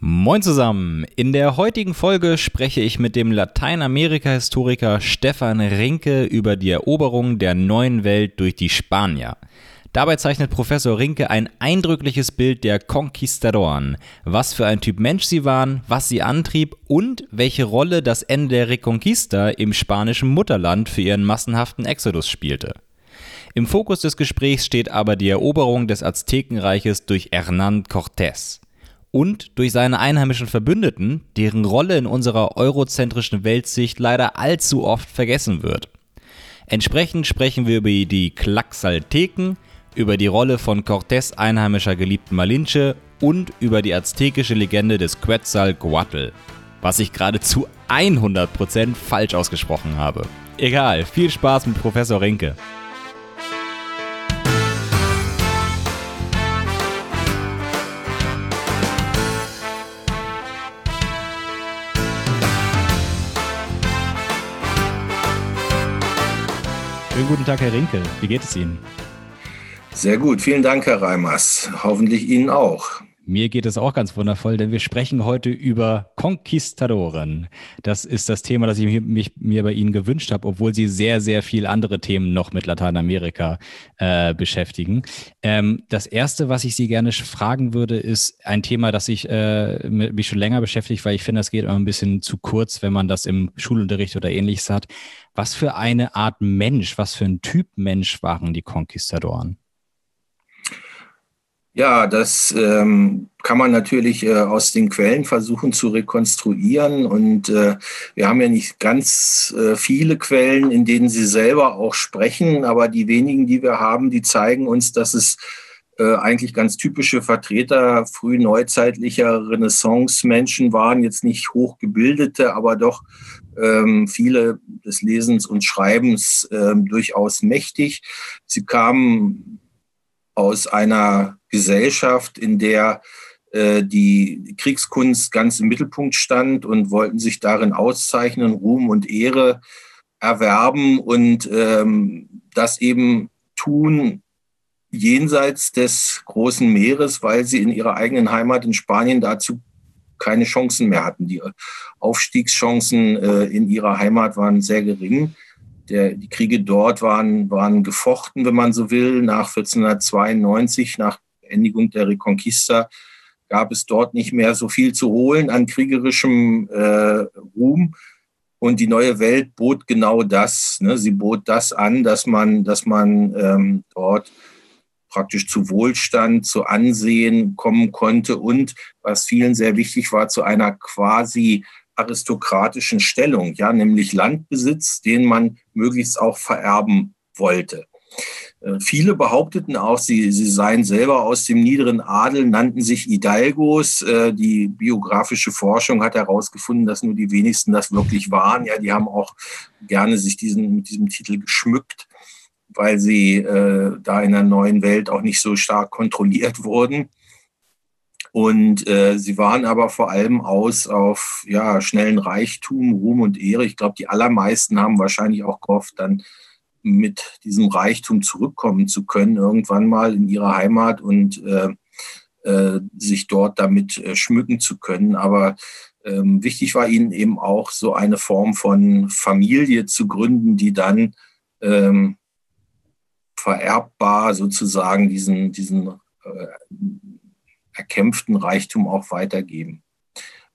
Moin zusammen! In der heutigen Folge spreche ich mit dem Lateinamerika-Historiker Stefan Rinke über die Eroberung der neuen Welt durch die Spanier. Dabei zeichnet Professor Rinke ein eindrückliches Bild der Conquistadoren, was für ein Typ Mensch sie waren, was sie antrieb und welche Rolle das Ende der Reconquista im spanischen Mutterland für ihren massenhaften Exodus spielte. Im Fokus des Gesprächs steht aber die Eroberung des Aztekenreiches durch Hernán Cortés und durch seine einheimischen Verbündeten, deren Rolle in unserer eurozentrischen Weltsicht leider allzu oft vergessen wird. Entsprechend sprechen wir über die Klaxalteken, über die Rolle von Cortés einheimischer geliebten Malinche und über die aztekische Legende des Quetzalcoatl, was ich gerade zu 100% falsch ausgesprochen habe. Egal, viel Spaß mit Professor Rinke. Schönen guten Tag, Herr Rinke. Wie geht es Ihnen? Sehr gut. Vielen Dank, Herr Reimers. Hoffentlich Ihnen auch. Mir geht es auch ganz wundervoll, denn wir sprechen heute über Conquistadoren. Das ist das Thema, das ich mich, mir bei Ihnen gewünscht habe, obwohl Sie sehr, sehr viel andere Themen noch mit Lateinamerika äh, beschäftigen. Ähm, das erste, was ich Sie gerne fragen würde, ist ein Thema, das ich äh, mich schon länger beschäftigt, weil ich finde, das geht immer ein bisschen zu kurz, wenn man das im Schulunterricht oder ähnliches hat. Was für eine Art Mensch, was für ein Typ Mensch waren die Konquistadoren? Ja, das ähm, kann man natürlich äh, aus den Quellen versuchen zu rekonstruieren. Und äh, wir haben ja nicht ganz äh, viele Quellen, in denen sie selber auch sprechen, aber die wenigen, die wir haben, die zeigen uns, dass es äh, eigentlich ganz typische Vertreter frühneuzeitlicher Renaissance-Menschen waren, jetzt nicht hochgebildete, aber doch ähm, viele des Lesens und Schreibens ähm, durchaus mächtig. Sie kamen aus einer Gesellschaft, in der äh, die Kriegskunst ganz im Mittelpunkt stand und wollten sich darin auszeichnen, Ruhm und Ehre erwerben und ähm, das eben tun jenseits des großen Meeres, weil sie in ihrer eigenen Heimat in Spanien dazu keine Chancen mehr hatten. Die Aufstiegschancen äh, in ihrer Heimat waren sehr gering. Der, die Kriege dort waren, waren gefochten, wenn man so will. Nach 1492, nach Beendigung der Reconquista, gab es dort nicht mehr so viel zu holen an kriegerischem äh, Ruhm. Und die neue Welt bot genau das. Ne? Sie bot das an, dass man, dass man ähm, dort praktisch zu Wohlstand, zu Ansehen kommen konnte und, was vielen sehr wichtig war, zu einer quasi aristokratischen Stellung, ja, nämlich Landbesitz, den man möglichst auch vererben wollte. Äh, viele behaupteten auch, sie, sie seien selber aus dem niederen Adel, nannten sich Hidalgos. Äh, die biografische Forschung hat herausgefunden, dass nur die wenigsten das wirklich waren. Ja, die haben auch gerne sich diesen, mit diesem Titel geschmückt weil sie äh, da in der neuen Welt auch nicht so stark kontrolliert wurden. Und äh, sie waren aber vor allem aus auf ja, schnellen Reichtum, Ruhm und Ehre. Ich glaube, die allermeisten haben wahrscheinlich auch gehofft, dann mit diesem Reichtum zurückkommen zu können, irgendwann mal in ihre Heimat und äh, äh, sich dort damit äh, schmücken zu können. Aber ähm, wichtig war ihnen eben auch so eine Form von Familie zu gründen, die dann ähm, vererbbar sozusagen diesen, diesen äh, erkämpften Reichtum auch weitergeben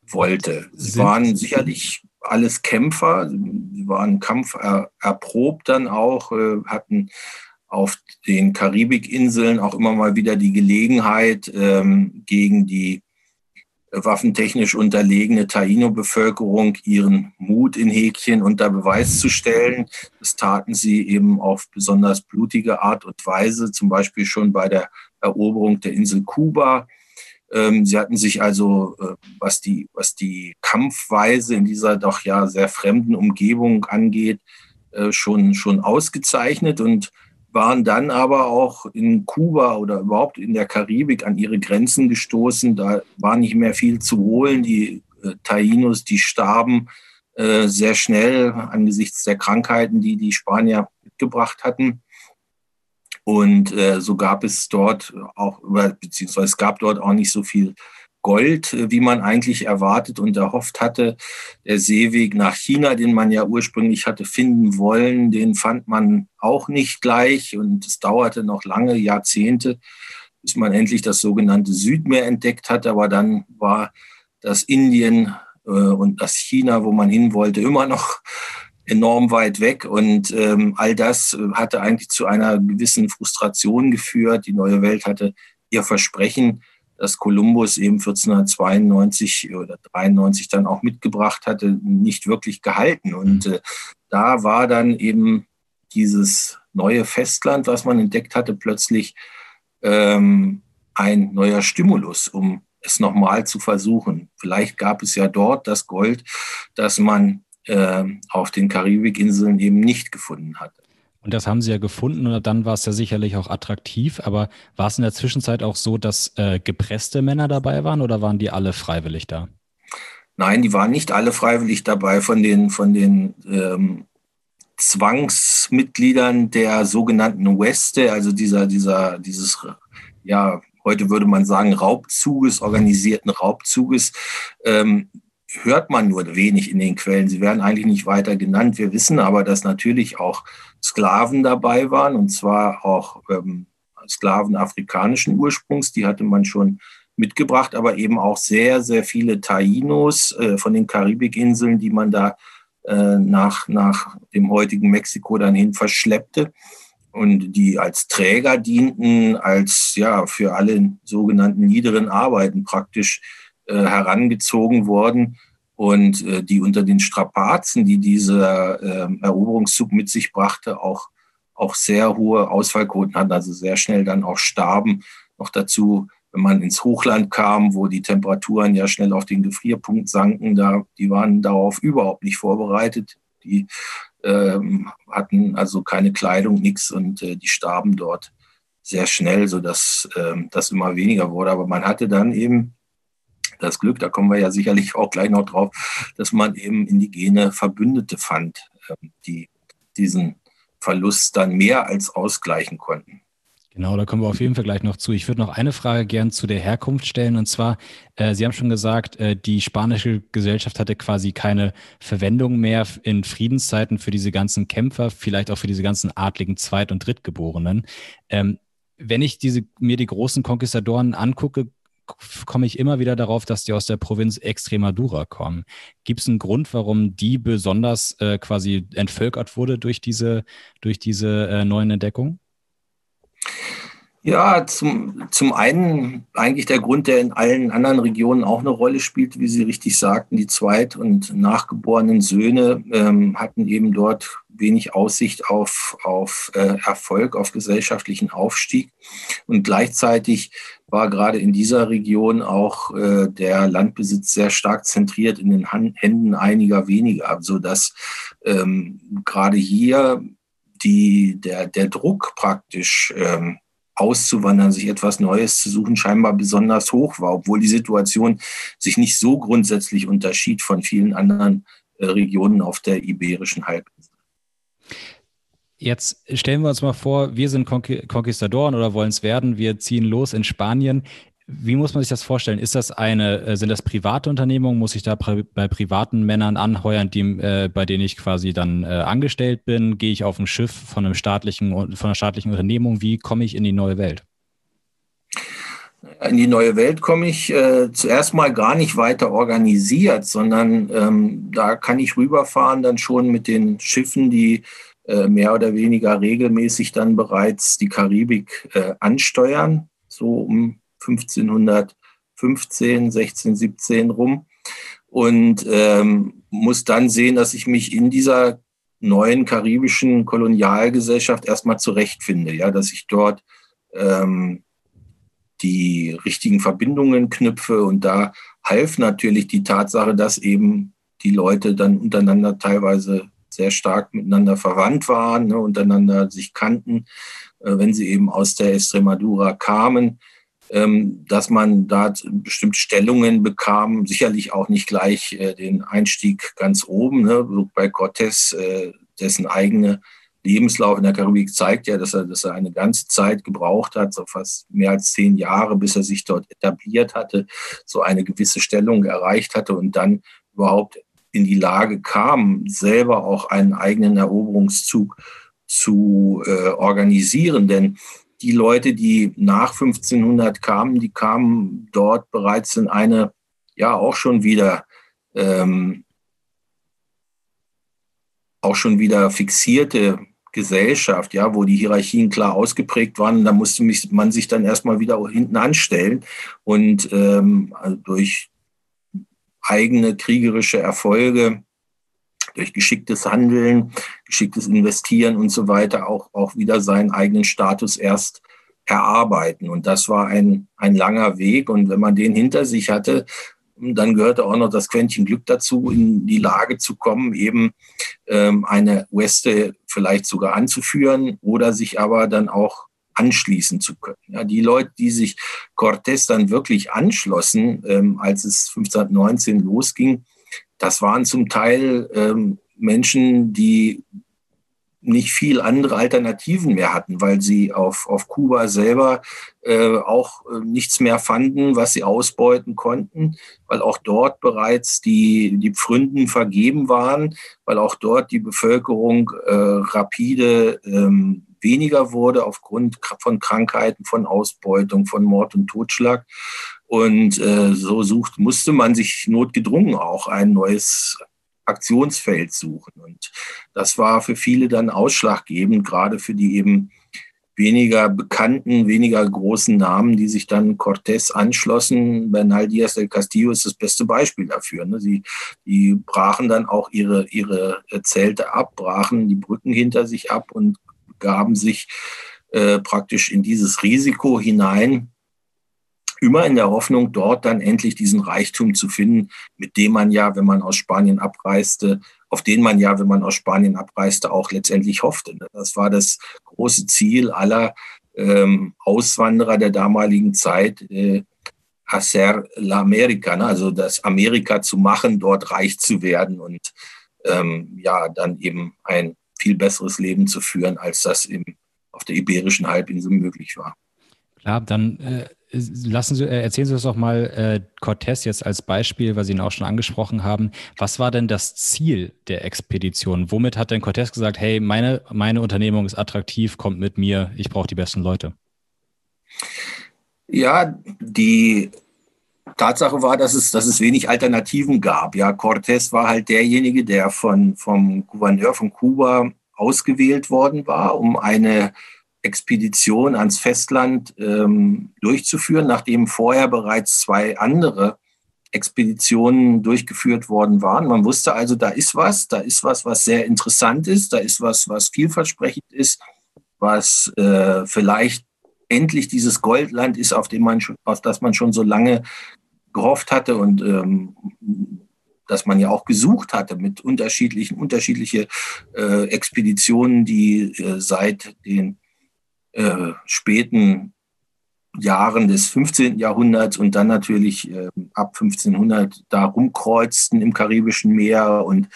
wollte. Sie waren sicherlich alles Kämpfer, sie waren Kampf erprobt dann auch, äh, hatten auf den Karibikinseln auch immer mal wieder die Gelegenheit, ähm, gegen die waffentechnisch unterlegene Taino-Bevölkerung ihren Mut in Häkchen unter Beweis zu stellen. Das taten sie eben auf besonders blutige Art und Weise, zum Beispiel schon bei der Eroberung der Insel Kuba. Ähm, sie hatten sich also, äh, was die, was die Kampfweise in dieser doch ja sehr fremden Umgebung angeht, äh, schon, schon ausgezeichnet und waren dann aber auch in Kuba oder überhaupt in der Karibik an ihre Grenzen gestoßen. Da war nicht mehr viel zu holen. Die äh, Tainos, die starben sehr schnell angesichts der Krankheiten, die die Spanier mitgebracht hatten. Und äh, so gab es dort auch, beziehungsweise es gab dort auch nicht so viel Gold, wie man eigentlich erwartet und erhofft hatte. Der Seeweg nach China, den man ja ursprünglich hatte finden wollen, den fand man auch nicht gleich und es dauerte noch lange Jahrzehnte, bis man endlich das sogenannte Südmeer entdeckt hat. Aber dann war das Indien äh, und das China, wo man hin wollte, immer noch enorm weit weg. Und ähm, all das hatte eigentlich zu einer gewissen Frustration geführt. Die neue Welt hatte ihr Versprechen, das Kolumbus eben 1492 oder 93 dann auch mitgebracht hatte, nicht wirklich gehalten. Und mhm. äh, da war dann eben dieses neue Festland, was man entdeckt hatte, plötzlich ähm, ein neuer Stimulus, um es nochmal zu versuchen. Vielleicht gab es ja dort das Gold, das man äh, auf den Karibikinseln eben nicht gefunden hatte. Und das haben sie ja gefunden und dann war es ja sicherlich auch attraktiv. Aber war es in der Zwischenzeit auch so, dass äh, gepresste Männer dabei waren oder waren die alle freiwillig da? Nein, die waren nicht alle freiwillig dabei. Von den, von den ähm, Zwangsmitgliedern der sogenannten Weste, also dieser, dieser, dieses, ja, heute würde man sagen, Raubzuges, organisierten Raubzuges, ähm, hört man nur wenig in den Quellen. Sie werden eigentlich nicht weiter genannt. Wir wissen aber, dass natürlich auch Sklaven dabei waren, und zwar auch ähm, Sklaven afrikanischen Ursprungs, die hatte man schon mitgebracht, aber eben auch sehr, sehr viele Tainos äh, von den Karibikinseln, die man da äh, nach, nach dem heutigen Mexiko dann hin verschleppte und die als Träger dienten, als ja für alle sogenannten niederen Arbeiten praktisch herangezogen worden und äh, die unter den Strapazen, die dieser äh, Eroberungszug mit sich brachte, auch, auch sehr hohe Ausfallquoten hatten, also sehr schnell dann auch starben. Noch dazu, wenn man ins Hochland kam, wo die Temperaturen ja schnell auf den Gefrierpunkt sanken, da, die waren darauf überhaupt nicht vorbereitet. Die ähm, hatten also keine Kleidung, nichts und äh, die starben dort sehr schnell, sodass ähm, das immer weniger wurde. Aber man hatte dann eben das Glück, da kommen wir ja sicherlich auch gleich noch drauf, dass man eben indigene Verbündete fand, ähm, die diesen Verlust dann mehr als ausgleichen konnten. Genau, da kommen wir auf jeden Fall gleich noch zu. Ich würde noch eine Frage gern zu der Herkunft stellen. Und zwar, äh, Sie haben schon gesagt, äh, die spanische Gesellschaft hatte quasi keine Verwendung mehr in Friedenszeiten für diese ganzen Kämpfer, vielleicht auch für diese ganzen adligen Zweit- und Drittgeborenen. Ähm, wenn ich diese, mir die großen Konquistadoren angucke, komme ich immer wieder darauf, dass die aus der Provinz Extremadura kommen. Gibt es einen Grund, warum die besonders äh, quasi entvölkert wurde durch diese, durch diese äh, neuen Entdeckungen? Ja, zum, zum einen eigentlich der Grund, der in allen anderen Regionen auch eine Rolle spielt, wie Sie richtig sagten, die zweit- und nachgeborenen Söhne ähm, hatten eben dort wenig Aussicht auf, auf äh, Erfolg, auf gesellschaftlichen Aufstieg. Und gleichzeitig war gerade in dieser Region auch äh, der Landbesitz sehr stark zentriert in den Hand, Händen einiger weniger, sodass ähm, gerade hier die, der, der Druck praktisch ähm, auszuwandern, sich etwas Neues zu suchen, scheinbar besonders hoch war, obwohl die Situation sich nicht so grundsätzlich unterschied von vielen anderen äh, Regionen auf der iberischen Halbinsel. Jetzt stellen wir uns mal vor, wir sind Konquistadoren oder wollen es werden. Wir ziehen los in Spanien. Wie muss man sich das vorstellen? Ist das eine, äh, sind das private Unternehmungen? Muss ich da bei privaten Männern anheuern, die, äh, bei denen ich quasi dann äh, angestellt bin? Gehe ich auf ein Schiff von einem staatlichen, von einer staatlichen Unternehmung? Wie komme ich in die neue Welt? In die neue Welt komme ich äh, zuerst mal gar nicht weiter organisiert, sondern ähm, da kann ich rüberfahren dann schon mit den Schiffen, die mehr oder weniger regelmäßig dann bereits die Karibik äh, ansteuern, so um 1515, 16, 17 rum. Und ähm, muss dann sehen, dass ich mich in dieser neuen karibischen Kolonialgesellschaft erstmal zurechtfinde, ja, dass ich dort ähm, die richtigen Verbindungen knüpfe. Und da half natürlich die Tatsache, dass eben die Leute dann untereinander teilweise sehr stark miteinander verwandt waren, ne, untereinander sich kannten, äh, wenn sie eben aus der Extremadura kamen. Ähm, dass man da bestimmte Stellungen bekam, sicherlich auch nicht gleich äh, den Einstieg ganz oben, ne? bei Cortés, äh, dessen eigene Lebenslauf in der Karibik zeigt ja, dass er, dass er eine ganze Zeit gebraucht hat, so fast mehr als zehn Jahre, bis er sich dort etabliert hatte, so eine gewisse Stellung erreicht hatte und dann überhaupt in die Lage kam, selber auch einen eigenen Eroberungszug zu äh, organisieren. Denn die Leute, die nach 1500 kamen, die kamen dort bereits in eine, ja, auch schon wieder, ähm, auch schon wieder fixierte Gesellschaft, ja, wo die Hierarchien klar ausgeprägt waren. Da musste man sich dann erstmal wieder hinten anstellen und ähm, also durch eigene kriegerische Erfolge, durch geschicktes Handeln, geschicktes Investieren und so weiter auch, auch wieder seinen eigenen Status erst erarbeiten. Und das war ein, ein langer Weg. Und wenn man den hinter sich hatte, dann gehörte auch noch das Quäntchen Glück dazu, in die Lage zu kommen, eben ähm, eine Weste vielleicht sogar anzuführen oder sich aber dann auch anschließen zu können. Ja, die Leute, die sich Cortés dann wirklich anschlossen, ähm, als es 1519 losging, das waren zum Teil ähm, Menschen, die nicht viel andere Alternativen mehr hatten, weil sie auf, auf Kuba selber äh, auch äh, nichts mehr fanden, was sie ausbeuten konnten, weil auch dort bereits die, die Pfründen vergeben waren, weil auch dort die Bevölkerung äh, rapide ähm, weniger wurde aufgrund von Krankheiten, von Ausbeutung, von Mord und Totschlag. Und äh, so sucht, musste man sich notgedrungen auch ein neues Aktionsfeld suchen. Und das war für viele dann ausschlaggebend, gerade für die eben weniger bekannten, weniger großen Namen, die sich dann Cortés anschlossen. Bernal Díaz del Castillo ist das beste Beispiel dafür. Ne? Sie die brachen dann auch ihre, ihre Zelte ab, brachen die Brücken hinter sich ab und gaben sich äh, praktisch in dieses Risiko hinein, immer in der Hoffnung, dort dann endlich diesen Reichtum zu finden, mit dem man ja, wenn man aus Spanien abreiste, auf den man ja, wenn man aus Spanien abreiste, auch letztendlich hoffte. Das war das große Ziel aller ähm, Auswanderer der damaligen Zeit, äh, hacer la America, ne? also das Amerika zu machen, dort reich zu werden und ähm, ja, dann eben ein viel besseres Leben zu führen, als das im, auf der iberischen Halbinsel möglich war. Klar, dann äh, lassen Sie, äh, erzählen Sie uns doch mal äh, Cortés jetzt als Beispiel, weil Sie ihn auch schon angesprochen haben. Was war denn das Ziel der Expedition? Womit hat denn Cortés gesagt, hey, meine, meine Unternehmung ist attraktiv, kommt mit mir, ich brauche die besten Leute? Ja, die Tatsache war, dass es, dass es wenig Alternativen gab. Ja, Cortés war halt derjenige, der von, vom Gouverneur von Kuba ausgewählt worden war, um eine Expedition ans Festland ähm, durchzuführen, nachdem vorher bereits zwei andere Expeditionen durchgeführt worden waren. Man wusste also, da ist was, da ist was, was sehr interessant ist, da ist was, was vielversprechend ist, was äh, vielleicht endlich dieses Goldland ist, auf, dem man, auf das man schon so lange gehofft hatte und ähm, dass man ja auch gesucht hatte mit unterschiedlichen, unterschiedliche äh, Expeditionen, die äh, seit den äh, späten Jahren des 15. Jahrhunderts und dann natürlich äh, ab 1500 da rumkreuzten im Karibischen Meer und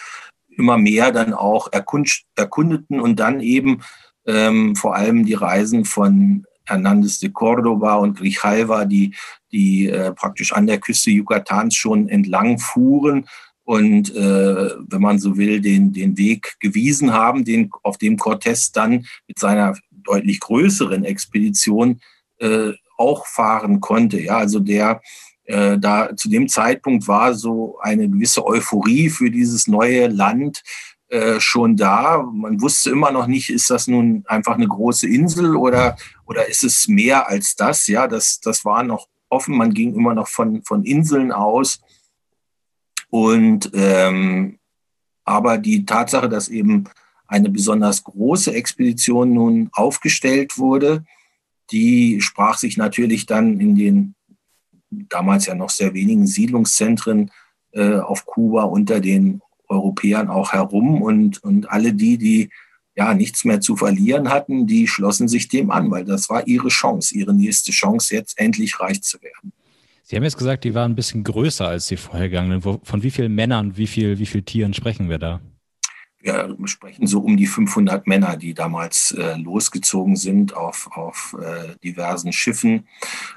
immer mehr dann auch erkund erkundeten und dann eben ähm, vor allem die Reisen von Hernandez de Cordoba und Grijalva, die, die äh, praktisch an der Küste Yucatans schon entlang fuhren und äh, wenn man so will, den, den Weg gewiesen haben, den, auf dem Cortés dann mit seiner deutlich größeren Expedition äh, auch fahren konnte. Ja, also der äh, da zu dem Zeitpunkt war so eine gewisse Euphorie für dieses neue Land äh, schon da. Man wusste immer noch nicht, ist das nun einfach eine große Insel oder, oder ist es mehr als das? Ja, das, das war noch offen. Man ging immer noch von, von Inseln aus. Und ähm, aber die Tatsache, dass eben eine besonders große Expedition nun aufgestellt wurde, die sprach sich natürlich dann in den damals ja noch sehr wenigen Siedlungszentren äh, auf Kuba unter den Europäern auch herum und, und alle die, die ja nichts mehr zu verlieren hatten, die schlossen sich dem an, weil das war ihre Chance, ihre nächste Chance, jetzt endlich reich zu werden. Sie haben jetzt gesagt, die waren ein bisschen größer als die vorhergegangenen. Von wie vielen Männern, wie viel, wie viel Tieren sprechen wir da? Wir sprechen so um die 500 Männer, die damals äh, losgezogen sind auf, auf äh, diversen Schiffen.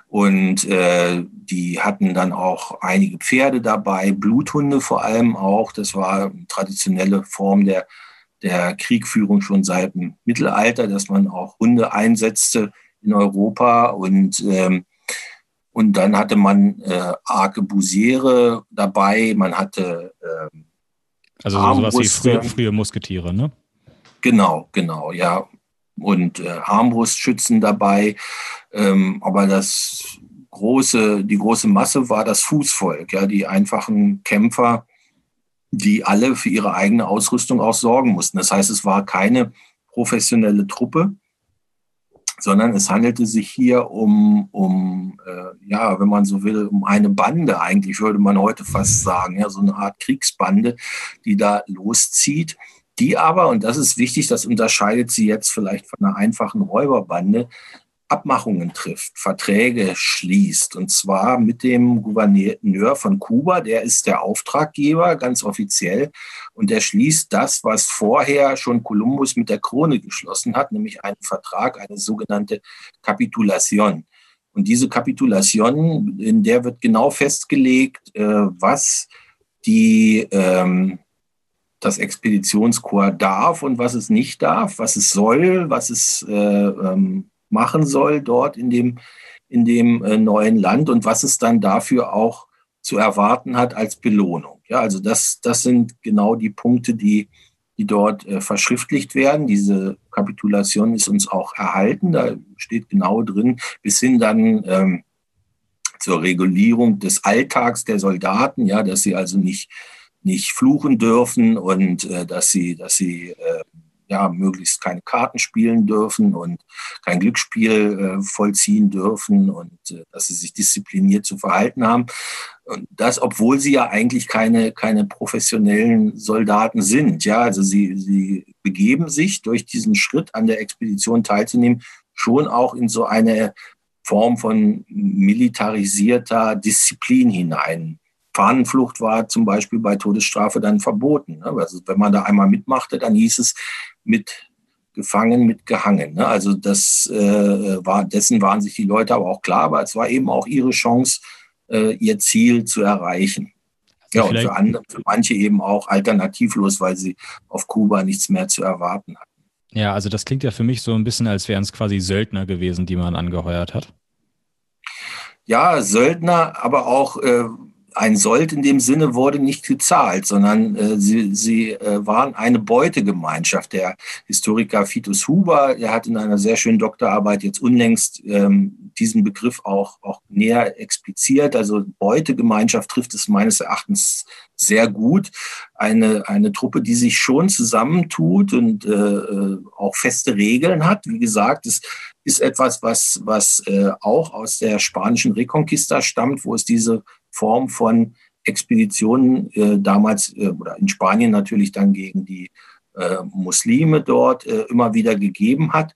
Und äh, die hatten dann auch einige Pferde dabei, Bluthunde vor allem auch. Das war eine traditionelle Form der, der Kriegführung schon seit dem Mittelalter, dass man auch Hunde einsetzte in Europa. Und, ähm, und dann hatte man äh, Arkebusiere dabei, man hatte ähm, also sowas wie frühe, frühe Musketiere, ne? Genau, genau, ja. Und äh, Armbrustschützen dabei. Ähm, aber das große, die große Masse war das Fußvolk, ja, die einfachen Kämpfer, die alle für ihre eigene Ausrüstung auch sorgen mussten. Das heißt, es war keine professionelle Truppe, sondern es handelte sich hier um, um äh, ja, wenn man so will, um eine Bande eigentlich, würde man heute fast sagen, ja, so eine Art Kriegsbande, die da loszieht, die aber, und das ist wichtig, das unterscheidet sie jetzt vielleicht von einer einfachen Räuberbande, Abmachungen trifft, Verträge schließt. Und zwar mit dem Gouverneur von Kuba, der ist der Auftraggeber, ganz offiziell. Und der schließt das, was vorher schon Kolumbus mit der Krone geschlossen hat, nämlich einen Vertrag, eine sogenannte Kapitulation. Und diese Kapitulation, in der wird genau festgelegt, äh, was die, ähm, das Expeditionskorps darf und was es nicht darf, was es soll, was es äh, ähm, machen soll dort in dem, in dem äh, neuen Land und was es dann dafür auch zu erwarten hat als Belohnung. Ja, also das, das sind genau die Punkte, die, die dort äh, verschriftlicht werden. Diese Kapitulation ist uns auch erhalten. Da steht genau drin, bis hin dann ähm, zur Regulierung des Alltags der Soldaten, ja, dass sie also nicht, nicht fluchen dürfen und äh, dass sie, dass sie äh, ja, möglichst keine Karten spielen dürfen und kein Glücksspiel äh, vollziehen dürfen und äh, dass sie sich diszipliniert zu verhalten haben. Und das, obwohl sie ja eigentlich keine, keine professionellen Soldaten sind. Ja, also sie, sie begeben sich durch diesen Schritt an der Expedition teilzunehmen, schon auch in so eine Form von militarisierter Disziplin hinein. Fahnenflucht war zum Beispiel bei Todesstrafe dann verboten. Ne? Also wenn man da einmal mitmachte, dann hieß es, mit gefangen, mit gehangen. Ne? Also das äh, war, dessen waren sich die Leute aber auch klar, aber es war eben auch ihre Chance, äh, ihr Ziel zu erreichen. Also ja, und für, andere, für manche eben auch alternativlos, weil sie auf Kuba nichts mehr zu erwarten hatten. Ja, also das klingt ja für mich so ein bisschen, als wären es quasi Söldner gewesen, die man angeheuert hat. Ja, Söldner, aber auch äh, ein Sold in dem Sinne wurde nicht gezahlt, sondern äh, sie, sie äh, waren eine Beutegemeinschaft. Der Historiker Fitus Huber, der hat in einer sehr schönen Doktorarbeit jetzt unlängst ähm, diesen Begriff auch, auch näher expliziert. Also Beutegemeinschaft trifft es meines Erachtens sehr gut. Eine, eine Truppe, die sich schon zusammentut und äh, äh auch feste Regeln hat. Wie gesagt, es ist etwas, was, was äh, auch aus der spanischen Reconquista stammt, wo es diese Form von Expeditionen äh, damals äh, oder in Spanien natürlich dann gegen die äh, Muslime dort äh, immer wieder gegeben hat.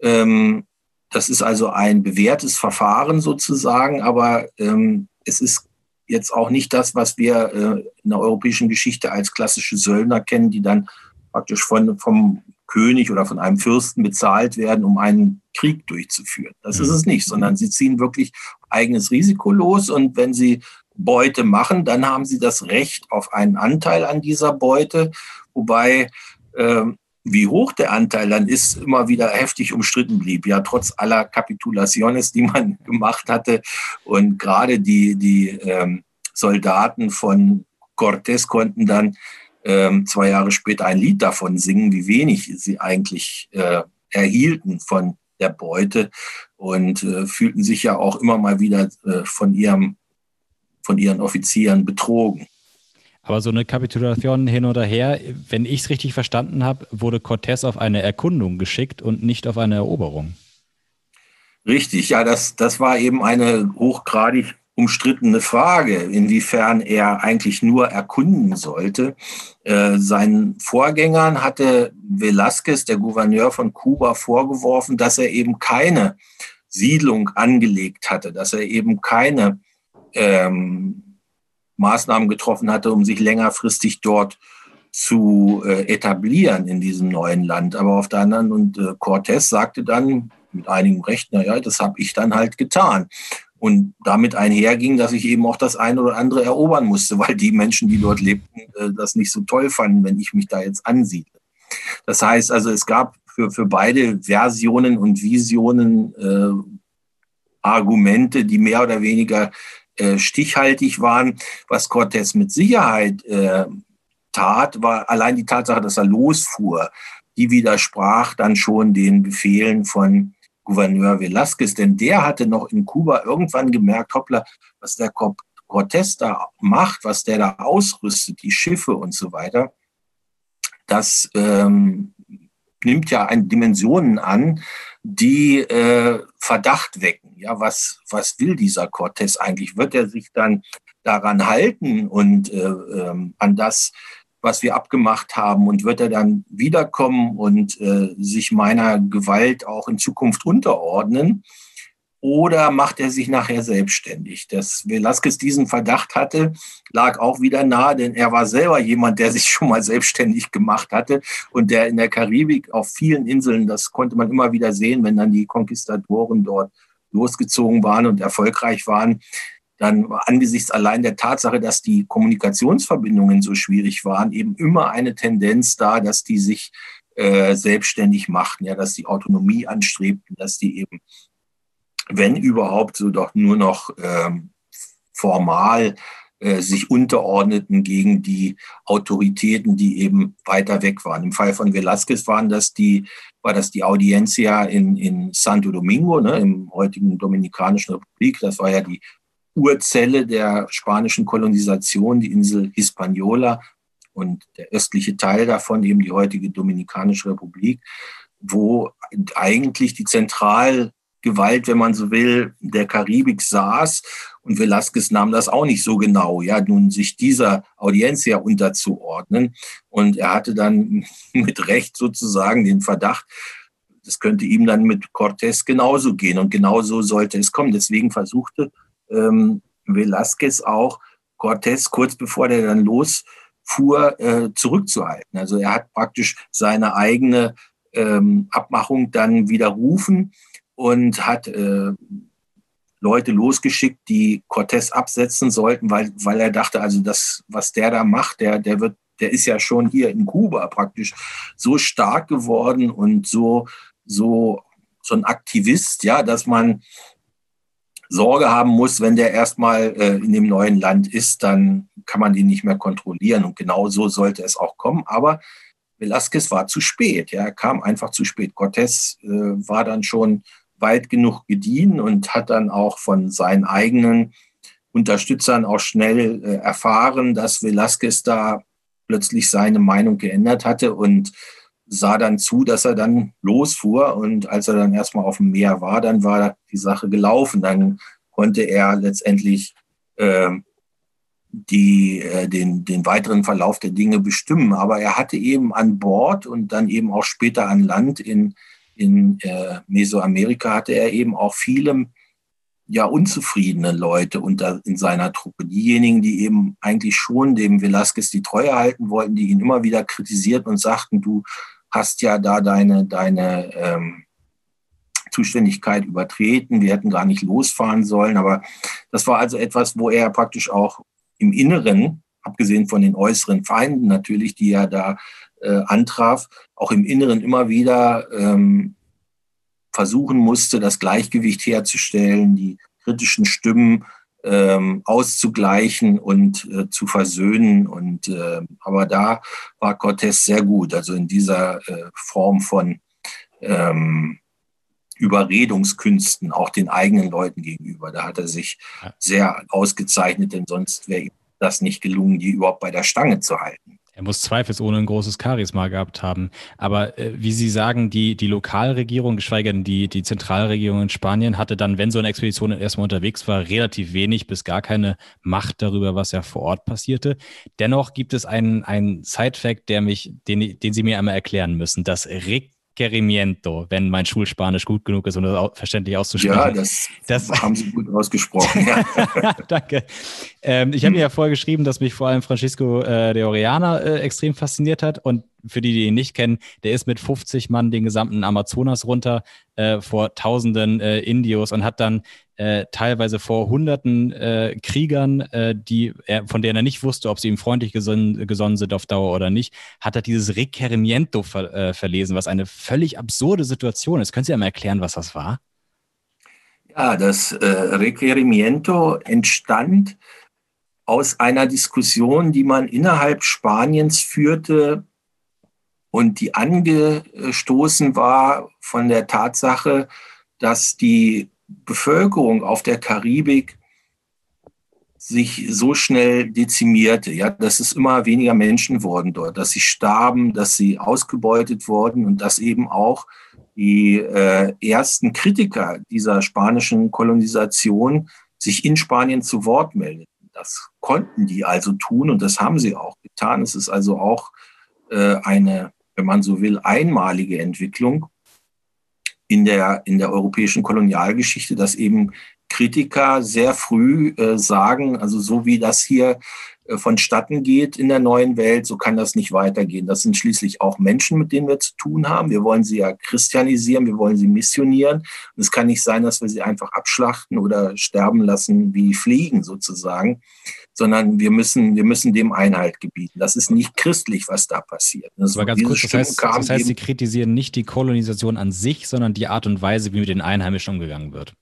Ähm, das ist also ein bewährtes Verfahren sozusagen, aber ähm, es ist jetzt auch nicht das, was wir äh, in der europäischen Geschichte als klassische Söldner kennen, die dann praktisch von, vom König oder von einem Fürsten bezahlt werden, um einen Krieg durchzuführen. Das ist mhm. es nicht, sondern sie ziehen wirklich eigenes Risiko los und wenn sie Beute machen, dann haben sie das Recht auf einen Anteil an dieser Beute, wobei äh, wie hoch der Anteil dann ist, immer wieder heftig umstritten blieb. Ja, trotz aller Kapitulaciones, die man gemacht hatte und gerade die, die ähm, Soldaten von Cortés konnten dann ähm, zwei Jahre später ein Lied davon singen, wie wenig sie eigentlich äh, erhielten von der Beute und äh, fühlten sich ja auch immer mal wieder äh, von ihrem von ihren Offizieren betrogen. Aber so eine Kapitulation hin oder her, wenn ich es richtig verstanden habe, wurde Cortés auf eine Erkundung geschickt und nicht auf eine Eroberung. Richtig, ja, das, das war eben eine hochgradig umstrittene Frage, inwiefern er eigentlich nur erkunden sollte. Äh, seinen Vorgängern hatte Velázquez, der Gouverneur von Kuba, vorgeworfen, dass er eben keine Siedlung angelegt hatte, dass er eben keine ähm, Maßnahmen getroffen hatte, um sich längerfristig dort zu äh, etablieren in diesem neuen Land. Aber auf der anderen, und äh, Cortés sagte dann mit einigem Recht, naja, das habe ich dann halt getan. Und damit einherging, dass ich eben auch das eine oder andere erobern musste, weil die Menschen, die dort lebten, äh, das nicht so toll fanden, wenn ich mich da jetzt ansiedle. Das heißt also, es gab für, für beide Versionen und Visionen äh, Argumente, die mehr oder weniger äh, stichhaltig waren. Was Cortés mit Sicherheit äh, tat, war allein die Tatsache, dass er losfuhr. Die widersprach dann schon den Befehlen von Gouverneur Velasquez, denn der hatte noch in Kuba irgendwann gemerkt, hoppla, was der Cortés da macht, was der da ausrüstet, die Schiffe und so weiter, das ähm, nimmt ja ein Dimensionen an, die äh, Verdacht wecken. Ja, was, was will dieser Cortés eigentlich? Wird er sich dann daran halten und äh, ähm, an das, was wir abgemacht haben und wird er dann wiederkommen und äh, sich meiner Gewalt auch in Zukunft unterordnen? Oder macht er sich nachher selbstständig? Dass Velasquez diesen Verdacht hatte, lag auch wieder nahe, denn er war selber jemand, der sich schon mal selbstständig gemacht hatte und der in der Karibik auf vielen Inseln, das konnte man immer wieder sehen, wenn dann die Konquistadoren dort losgezogen waren und erfolgreich waren, dann angesichts allein der Tatsache, dass die Kommunikationsverbindungen so schwierig waren, eben immer eine Tendenz da, dass die sich äh, selbstständig machten, ja, dass die Autonomie anstrebten, dass die eben, wenn überhaupt, so doch nur noch ähm, formal äh, sich unterordneten gegen die Autoritäten, die eben weiter weg waren. Im Fall von Velázquez waren das die, war das die Audiencia in, in Santo Domingo, ne, im heutigen Dominikanischen Republik. Das war ja die Urzelle der spanischen Kolonisation, die Insel Hispaniola und der östliche Teil davon, eben die heutige Dominikanische Republik, wo eigentlich die Zentralgewalt, wenn man so will, der Karibik saß. Und Velázquez nahm das auch nicht so genau, ja, nun sich dieser Audiencia unterzuordnen. Und er hatte dann mit Recht sozusagen den Verdacht, das könnte ihm dann mit Cortés genauso gehen. Und genauso sollte es kommen. Deswegen versuchte ähm, Velázquez auch Cortés kurz bevor der dann losfuhr, äh, zurückzuhalten. Also er hat praktisch seine eigene ähm, Abmachung dann widerrufen und hat äh, Leute losgeschickt, die Cortés absetzen sollten, weil, weil er dachte, also das, was der da macht, der, der wird, der ist ja schon hier in Kuba praktisch so stark geworden und so, so, so ein Aktivist, ja, dass man Sorge haben muss, wenn der erstmal äh, in dem neuen Land ist, dann kann man ihn nicht mehr kontrollieren. Und genau so sollte es auch kommen. Aber Velasquez war zu spät. Ja, er kam einfach zu spät. Cortés äh, war dann schon weit genug gediehen und hat dann auch von seinen eigenen Unterstützern auch schnell äh, erfahren, dass Velasquez da plötzlich seine Meinung geändert hatte und sah dann zu, dass er dann losfuhr. Und als er dann erstmal auf dem Meer war, dann war die Sache gelaufen. Dann konnte er letztendlich äh, die, äh, den, den weiteren Verlauf der Dinge bestimmen. Aber er hatte eben an Bord und dann eben auch später an Land in, in äh, Mesoamerika hatte er eben auch viele ja unzufriedene Leute unter in seiner Truppe. Diejenigen, die eben eigentlich schon dem Velasquez die Treue halten wollten, die ihn immer wieder kritisiert und sagten, du hast ja da deine, deine ähm, Zuständigkeit übertreten, wir hätten gar nicht losfahren sollen. Aber das war also etwas, wo er praktisch auch im Inneren, abgesehen von den äußeren Feinden natürlich, die er da äh, antraf, auch im Inneren immer wieder ähm, versuchen musste, das Gleichgewicht herzustellen, die kritischen Stimmen ähm, auszugleichen und äh, zu versöhnen. Und äh, aber da war Cortés sehr gut, also in dieser äh, Form von ähm, Überredungskünsten auch den eigenen Leuten gegenüber. Da hat er sich sehr ausgezeichnet, denn sonst wäre ihm das nicht gelungen, die überhaupt bei der Stange zu halten. Er muss zweifelsohne ein großes Charisma gehabt haben. Aber äh, wie Sie sagen, die, die Lokalregierung, geschweige denn die, die Zentralregierung in Spanien, hatte dann, wenn so eine Expedition erstmal unterwegs war, relativ wenig bis gar keine Macht darüber, was ja vor Ort passierte. Dennoch gibt es einen, einen Side-Fact, der mich, den, den Sie mir einmal erklären müssen. Das Rick Requerimiento, wenn mein Schulspanisch gut genug ist, um das verständlich auszusprechen. Ja, das, das haben Sie gut ausgesprochen. Ja. Danke. Ähm, ich habe mir ja vorher geschrieben, dass mich vor allem Francisco äh, de Orellana äh, extrem fasziniert hat und für die, die ihn nicht kennen, der ist mit 50 Mann den gesamten Amazonas runter äh, vor tausenden äh, Indios und hat dann äh, teilweise vor hunderten äh, Kriegern, äh, die er, von denen er nicht wusste, ob sie ihm freundlich gesonnen, gesonnen sind auf Dauer oder nicht, hat er dieses Requerimiento ver, äh, verlesen, was eine völlig absurde Situation ist. Können Sie einmal erklären, was das war? Ja, das Requerimiento entstand aus einer Diskussion, die man innerhalb Spaniens führte und die angestoßen war von der Tatsache, dass die Bevölkerung auf der Karibik sich so schnell dezimierte, ja, dass es immer weniger Menschen wurden dort, dass sie starben, dass sie ausgebeutet wurden und dass eben auch die äh, ersten Kritiker dieser spanischen Kolonisation sich in Spanien zu Wort meldeten. Das konnten die also tun und das haben sie auch getan. Es ist also auch äh, eine wenn man so will, einmalige Entwicklung in der, in der europäischen Kolonialgeschichte, dass eben Kritiker sehr früh äh, sagen, also so wie das hier äh, vonstatten geht in der neuen Welt, so kann das nicht weitergehen. Das sind schließlich auch Menschen, mit denen wir zu tun haben. Wir wollen sie ja christianisieren, wir wollen sie missionieren. Und es kann nicht sein, dass wir sie einfach abschlachten oder sterben lassen wie Fliegen sozusagen sondern wir müssen, wir müssen dem Einhalt gebieten. Das ist nicht christlich, was da passiert. Das, war ganz kurz, das heißt, das heißt, Sie kritisieren nicht die Kolonisation an sich, sondern die Art und Weise, wie mit den Einheimischen umgegangen wird.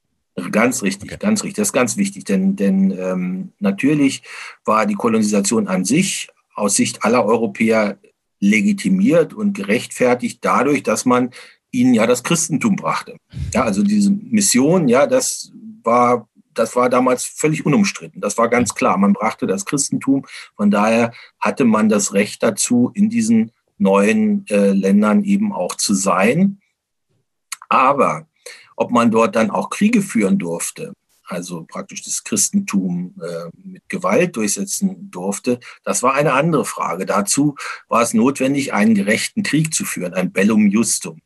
Ganz richtig, okay. ganz richtig. Das ist ganz wichtig, denn, denn ähm, natürlich war die Kolonisation an sich aus Sicht aller Europäer legitimiert und gerechtfertigt dadurch, dass man ihnen ja das Christentum brachte. Ja, also diese Mission, ja, das war das war damals völlig unumstritten. Das war ganz klar. Man brachte das Christentum. Von daher hatte man das Recht dazu, in diesen neuen äh, Ländern eben auch zu sein. Aber ob man dort dann auch Kriege führen durfte, also praktisch das Christentum äh, mit Gewalt durchsetzen durfte, das war eine andere Frage. Dazu war es notwendig, einen gerechten Krieg zu führen, ein Bellum Justum.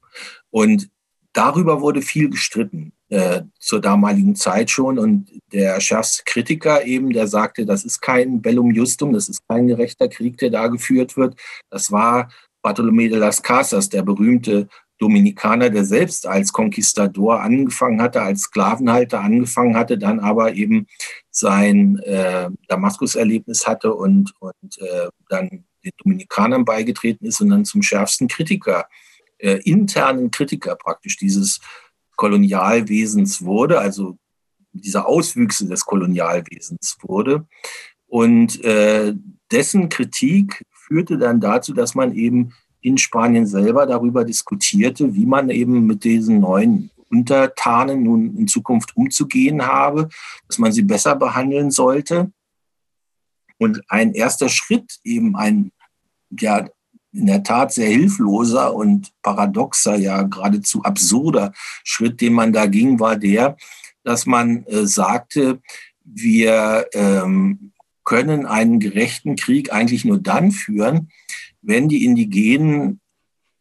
Und darüber wurde viel gestritten äh, zur damaligen Zeit schon. Und der schärfste Kritiker eben, der sagte, das ist kein Bellum Justum, das ist kein gerechter Krieg, der da geführt wird. Das war Bartolomé de las Casas, der berühmte Dominikaner, der selbst als Conquistador angefangen hatte, als Sklavenhalter angefangen hatte, dann aber eben sein äh, Damaskus-Erlebnis hatte und, und äh, dann den Dominikanern beigetreten ist und dann zum schärfsten Kritiker äh, internen Kritiker praktisch dieses Kolonialwesens wurde, also dieser Auswüchse des Kolonialwesens wurde. Und äh, dessen Kritik führte dann dazu, dass man eben in Spanien selber darüber diskutierte, wie man eben mit diesen neuen Untertanen nun in Zukunft umzugehen habe, dass man sie besser behandeln sollte. Und ein erster Schritt, eben ein ja, in der Tat sehr hilfloser und paradoxer, ja geradezu absurder Schritt, den man da ging, war der, dass man äh, sagte, wir ähm, können einen gerechten Krieg eigentlich nur dann führen, wenn die Indigenen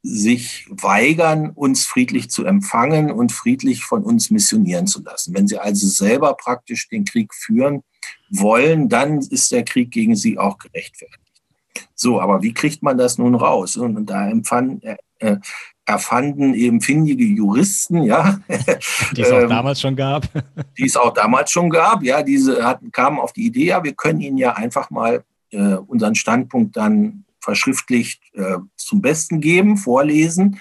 sich weigern, uns friedlich zu empfangen und friedlich von uns missionieren zu lassen. Wenn sie also selber praktisch den Krieg führen wollen, dann ist der Krieg gegen sie auch gerechtfertigt. So, aber wie kriegt man das nun raus? Und da empfand, äh, äh erfanden eben findige Juristen, ja. Die es auch ähm, damals schon gab. Die es auch damals schon gab, ja. Diese hatten, kamen auf die Idee, ja, wir können ihnen ja einfach mal äh, unseren Standpunkt dann verschriftlicht äh, zum Besten geben, vorlesen.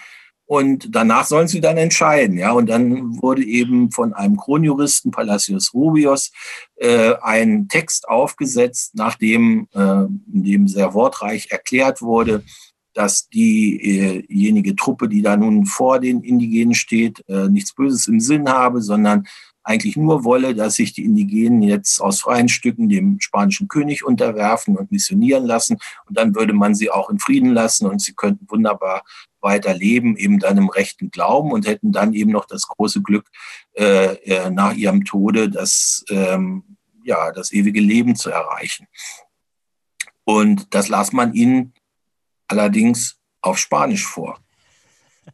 Und danach sollen sie dann entscheiden. Ja, und dann wurde eben von einem Kronjuristen, Palacios Rubios, äh, ein Text aufgesetzt, nachdem äh, in dem sehr wortreich erklärt wurde, dass diejenige Truppe, die da nun vor den Indigenen steht, äh, nichts Böses im Sinn habe, sondern eigentlich nur wolle, dass sich die Indigenen jetzt aus freien Stücken dem spanischen König unterwerfen und missionieren lassen. Und dann würde man sie auch in Frieden lassen und sie könnten wunderbar weiter leben, eben dann im rechten Glauben und hätten dann eben noch das große Glück äh, äh, nach ihrem Tode, das, ähm, ja, das ewige Leben zu erreichen. Und das las man ihnen allerdings auf Spanisch vor.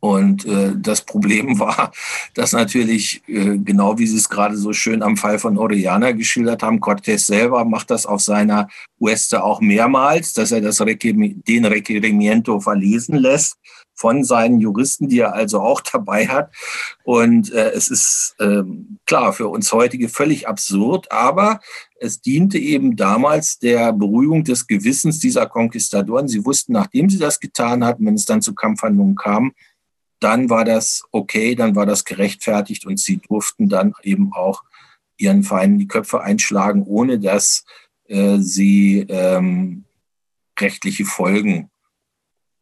Und äh, das Problem war, dass natürlich, äh, genau wie Sie es gerade so schön am Fall von Orellana geschildert haben, Cortés selber macht das auf seiner Ueste auch mehrmals, dass er das Requer den Requerimiento verlesen lässt von seinen Juristen, die er also auch dabei hat. Und äh, es ist ähm, klar für uns heutige völlig absurd, aber es diente eben damals der Beruhigung des Gewissens dieser Konquistadoren. Sie wussten, nachdem sie das getan hatten, wenn es dann zu Kampfhandlungen kam, dann war das okay, dann war das gerechtfertigt und sie durften dann eben auch ihren Feinden die Köpfe einschlagen, ohne dass äh, sie ähm, rechtliche Folgen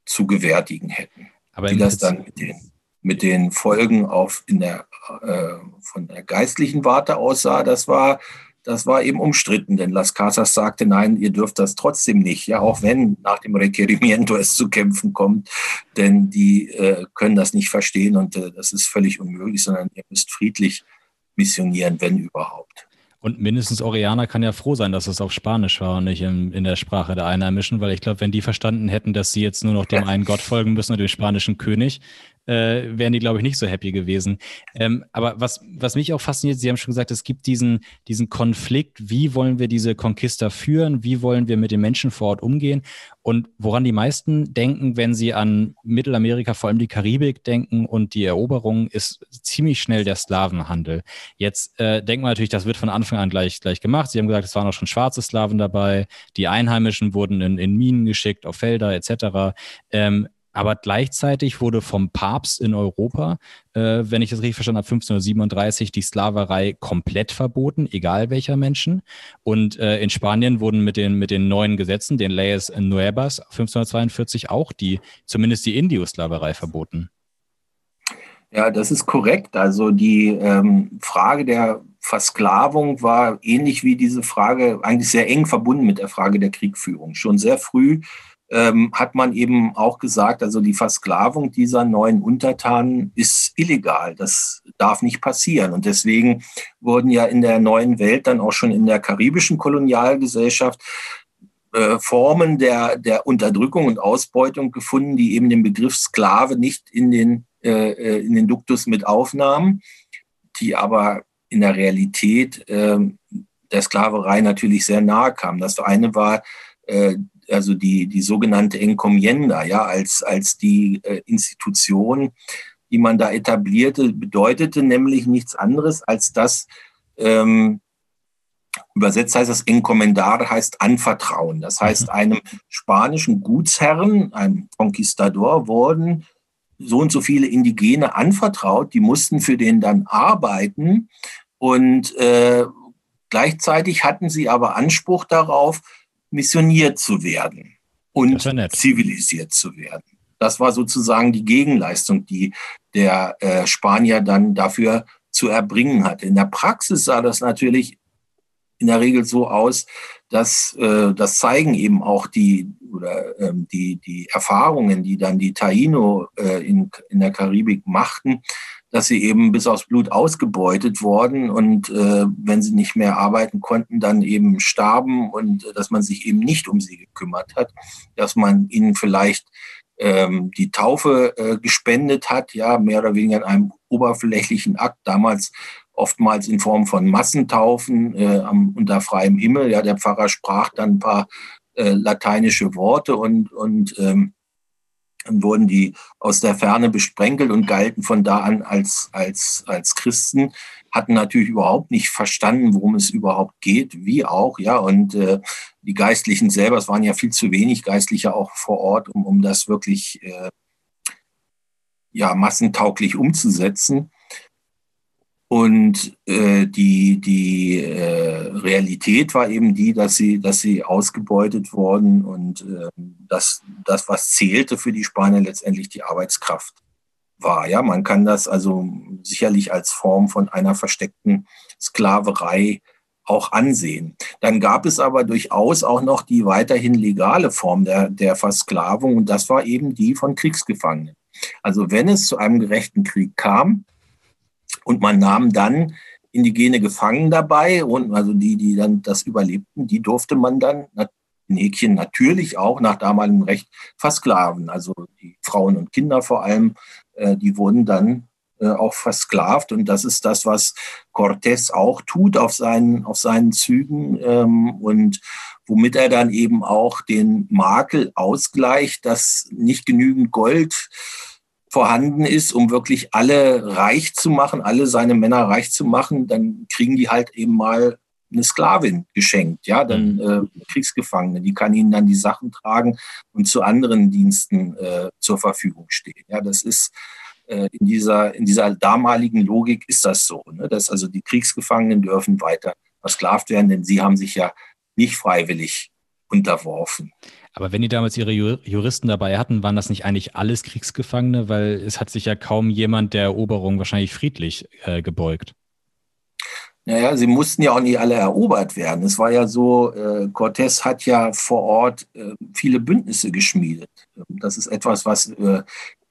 zu gewärtigen hätten. Aber wie das dann mit den, mit den Folgen auf in der, äh, von der geistlichen Warte aussah, das war, das war eben umstritten, denn Las Casas sagte, nein, ihr dürft das trotzdem nicht, ja, auch wenn nach dem Requerimiento es zu kämpfen kommt, denn die äh, können das nicht verstehen und äh, das ist völlig unmöglich, sondern ihr müsst friedlich missionieren, wenn überhaupt. Und mindestens Oriana kann ja froh sein, dass es auf Spanisch war und nicht in, in der Sprache der Einheimischen, weil ich glaube, wenn die verstanden hätten, dass sie jetzt nur noch dem einen Gott folgen müssen und dem spanischen König, äh, wären die, glaube ich, nicht so happy gewesen. Ähm, aber was, was mich auch fasziniert, Sie haben schon gesagt, es gibt diesen, diesen Konflikt, wie wollen wir diese Conquista führen, wie wollen wir mit den Menschen vor Ort umgehen und woran die meisten denken, wenn sie an Mittelamerika, vor allem die Karibik denken und die Eroberung, ist ziemlich schnell der Slavenhandel. Jetzt äh, denkt man natürlich, das wird von Anfang an gleich, gleich gemacht. Sie haben gesagt, es waren auch schon schwarze Slaven dabei, die Einheimischen wurden in, in Minen geschickt, auf Felder etc. Ähm, aber gleichzeitig wurde vom Papst in Europa, äh, wenn ich das richtig verstanden habe, 1537 die Sklaverei komplett verboten, egal welcher Menschen. Und äh, in Spanien wurden mit den, mit den neuen Gesetzen, den Leyes Nuevas 1542 auch die, zumindest die Indio-Sklaverei verboten. Ja, das ist korrekt. Also die ähm, Frage der Versklavung war ähnlich wie diese Frage eigentlich sehr eng verbunden mit der Frage der Kriegführung. Schon sehr früh ähm, hat man eben auch gesagt, also die Versklavung dieser neuen Untertanen ist illegal. Das darf nicht passieren. Und deswegen wurden ja in der neuen Welt dann auch schon in der karibischen Kolonialgesellschaft äh, Formen der, der Unterdrückung und Ausbeutung gefunden, die eben den Begriff Sklave nicht in den, äh, äh in den Duktus mit aufnahmen, die aber in der Realität äh, der Sklaverei natürlich sehr nahe kamen. Das eine war äh, also die, die sogenannte Encomienda, ja, als, als die äh, Institution, die man da etablierte, bedeutete nämlich nichts anderes, als dass ähm, übersetzt heißt das Encomendar heißt anvertrauen. Das heißt, mhm. einem spanischen Gutsherren, einem Conquistador, wurden so und so viele Indigene anvertraut, die mussten für den dann arbeiten und äh, gleichzeitig hatten sie aber Anspruch darauf, missioniert zu werden und zivilisiert zu werden. Das war sozusagen die Gegenleistung, die der äh, Spanier dann dafür zu erbringen hatte. In der Praxis sah das natürlich in der Regel so aus, dass äh, das zeigen eben auch die oder ähm, die die Erfahrungen, die dann die Taino äh, in, in der Karibik machten, dass sie eben bis aufs Blut ausgebeutet worden und äh, wenn sie nicht mehr arbeiten konnten, dann eben starben und äh, dass man sich eben nicht um sie gekümmert hat, dass man ihnen vielleicht ähm, die Taufe äh, gespendet hat, ja, mehr oder weniger in einem oberflächlichen Akt, damals oftmals in Form von Massentaufen äh, am, unter freiem Himmel. Ja, der Pfarrer sprach dann ein paar äh, lateinische Worte und, und ähm, wurden die aus der Ferne besprenkelt und galten von da an als, als, als Christen, hatten natürlich überhaupt nicht verstanden, worum es überhaupt geht, wie auch, ja, und äh, die Geistlichen selber, es waren ja viel zu wenig Geistliche auch vor Ort, um, um das wirklich äh, ja, massentauglich umzusetzen. Und äh, die, die äh, Realität war eben die, dass sie, dass sie ausgebeutet wurden und äh, das, das, was zählte für die Spanier letztendlich die Arbeitskraft war. Ja, man kann das also sicherlich als Form von einer versteckten Sklaverei auch ansehen. Dann gab es aber durchaus auch noch die weiterhin legale Form der, der Versklavung und das war eben die von Kriegsgefangenen. Also wenn es zu einem gerechten Krieg kam, und man nahm dann indigene Gefangene dabei und also die, die dann das überlebten, die durfte man dann in Häkchen natürlich auch nach damaligem Recht versklaven. Also die Frauen und Kinder vor allem, äh, die wurden dann äh, auch versklavt. Und das ist das, was Cortés auch tut auf seinen, auf seinen Zügen ähm, und womit er dann eben auch den Makel ausgleicht, dass nicht genügend Gold vorhanden ist, um wirklich alle reich zu machen, alle seine Männer reich zu machen, dann kriegen die halt eben mal eine Sklavin geschenkt, ja, dann mhm. äh, Kriegsgefangene, die kann ihnen dann die Sachen tragen und zu anderen Diensten äh, zur Verfügung stehen. Ja, das ist äh, in dieser in dieser damaligen Logik ist das so, ne? dass also die Kriegsgefangenen dürfen weiter versklavt werden, denn sie haben sich ja nicht freiwillig unterworfen. Aber wenn die damals ihre Juristen dabei hatten, waren das nicht eigentlich alles Kriegsgefangene, weil es hat sich ja kaum jemand der Eroberung wahrscheinlich friedlich äh, gebeugt. Naja, sie mussten ja auch nicht alle erobert werden. Es war ja so, äh, Cortés hat ja vor Ort äh, viele Bündnisse geschmiedet. Das ist etwas, was äh,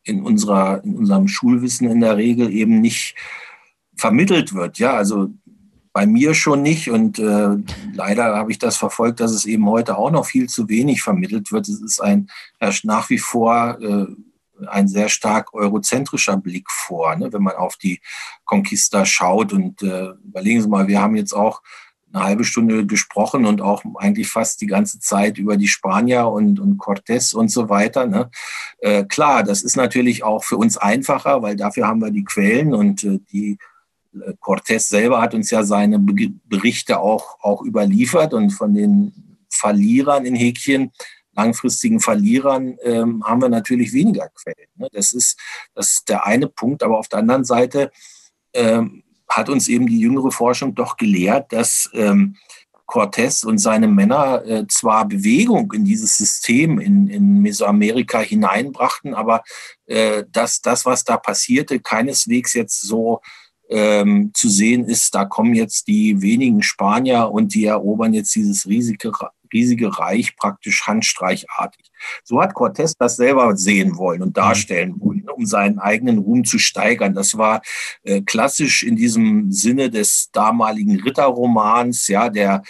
in, unserer, in unserem Schulwissen in der Regel eben nicht vermittelt wird. Ja, also bei mir schon nicht und äh, leider habe ich das verfolgt, dass es eben heute auch noch viel zu wenig vermittelt wird. Es ist ein nach wie vor äh, ein sehr stark eurozentrischer Blick vor, ne? wenn man auf die Conquista schaut. Und äh, überlegen Sie mal, wir haben jetzt auch eine halbe Stunde gesprochen und auch eigentlich fast die ganze Zeit über die Spanier und, und Cortés und so weiter. Ne? Äh, klar, das ist natürlich auch für uns einfacher, weil dafür haben wir die Quellen und äh, die äh, Cortés selber hat uns ja seine Berichte auch, auch überliefert und von den Verlierern in Häkchen langfristigen Verlierern ähm, haben wir natürlich weniger Quellen. Ne? Das, ist, das ist der eine Punkt. Aber auf der anderen Seite ähm, hat uns eben die jüngere Forschung doch gelehrt, dass ähm, Cortés und seine Männer äh, zwar Bewegung in dieses System in, in Mesoamerika hineinbrachten, aber äh, dass das, was da passierte, keineswegs jetzt so ähm, zu sehen ist, da kommen jetzt die wenigen Spanier und die erobern jetzt dieses riesige, riesige Reich praktisch handstreichartig. So hat Cortés das selber sehen wollen und darstellen wollen, um seinen eigenen Ruhm zu steigern. Das war äh, klassisch in diesem Sinne des damaligen Ritterromans, ja, der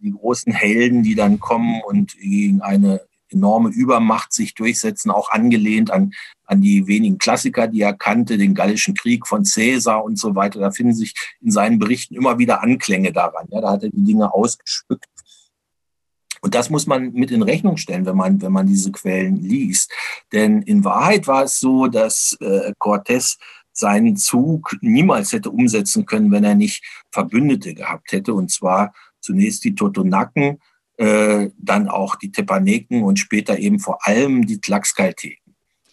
die großen Helden, die dann kommen und gegen eine enorme Übermacht sich durchsetzen, auch angelehnt an, an die wenigen Klassiker, die er kannte, den Gallischen Krieg von Caesar und so weiter. Da finden sich in seinen Berichten immer wieder Anklänge daran. Ja, da hat er die Dinge ausgespückt. Und das muss man mit in Rechnung stellen, wenn man, wenn man diese Quellen liest. Denn in Wahrheit war es so, dass äh, Cortés seinen Zug niemals hätte umsetzen können, wenn er nicht Verbündete gehabt hätte. Und zwar zunächst die Totonaken, äh, dann auch die Tepaneken und später eben vor allem die Tlaxcalteken.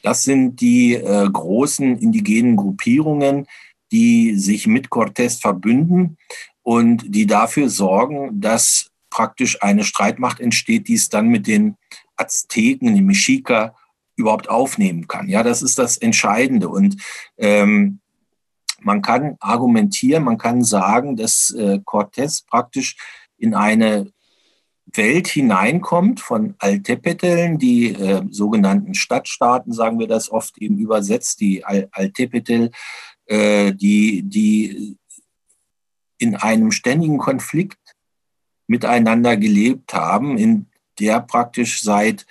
Das sind die äh, großen indigenen Gruppierungen, die sich mit Cortés verbünden und die dafür sorgen, dass praktisch eine Streitmacht entsteht, die es dann mit den Azteken, den Mexica, überhaupt aufnehmen kann. Ja, das ist das Entscheidende. Und ähm, man kann argumentieren, man kann sagen, dass äh, Cortés praktisch in eine Welt hineinkommt von Altepeteln, die äh, sogenannten Stadtstaaten, sagen wir das oft eben übersetzt, die Al Altepetel, äh, die, die in einem ständigen Konflikt miteinander gelebt haben, in der praktisch seit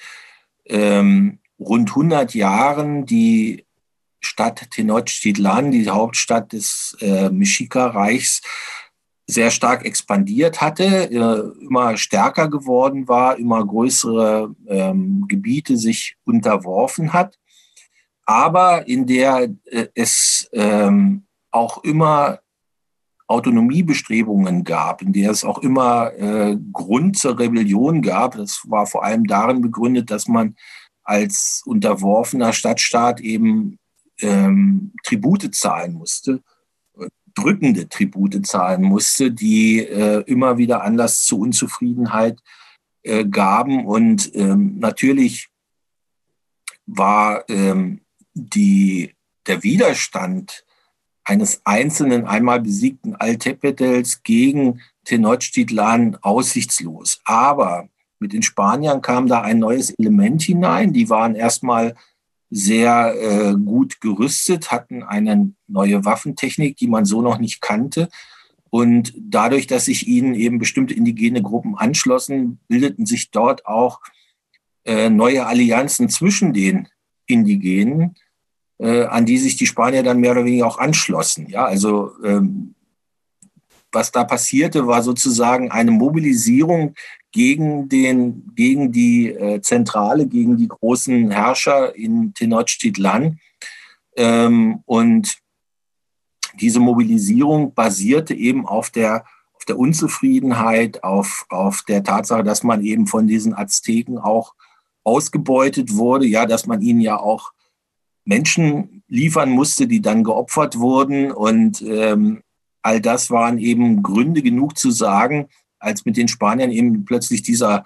ähm, rund 100 Jahren die Stadt Tenochtitlan, die Hauptstadt des äh, Mexica-Reichs, sehr stark expandiert hatte, äh, immer stärker geworden war, immer größere ähm, Gebiete sich unterworfen hat, aber in der äh, es ähm, auch immer Autonomiebestrebungen gab, in der es auch immer äh, Grund zur Rebellion gab. Das war vor allem darin begründet, dass man als unterworfener Stadtstaat eben ähm, Tribute zahlen musste drückende Tribute zahlen musste, die äh, immer wieder Anlass zu Unzufriedenheit äh, gaben. Und ähm, natürlich war ähm, die, der Widerstand eines einzelnen einmal besiegten Altepetels gegen Tenochtitlan aussichtslos. Aber mit den Spaniern kam da ein neues Element hinein. Die waren erstmal sehr äh, gut gerüstet, hatten eine neue Waffentechnik, die man so noch nicht kannte. Und dadurch, dass sich ihnen eben bestimmte indigene Gruppen anschlossen, bildeten sich dort auch äh, neue Allianzen zwischen den Indigenen, äh, an die sich die Spanier dann mehr oder weniger auch anschlossen. Ja, also ähm, was da passierte, war sozusagen eine Mobilisierung gegen, den, gegen die äh, Zentrale, gegen die großen Herrscher in Tenochtitlan. Ähm, und diese Mobilisierung basierte eben auf der, auf der Unzufriedenheit, auf, auf der Tatsache, dass man eben von diesen Azteken auch ausgebeutet wurde, ja, dass man ihnen ja auch Menschen liefern musste, die dann geopfert wurden. Und ähm, all das waren eben Gründe genug zu sagen, als mit den Spaniern eben plötzlich dieser,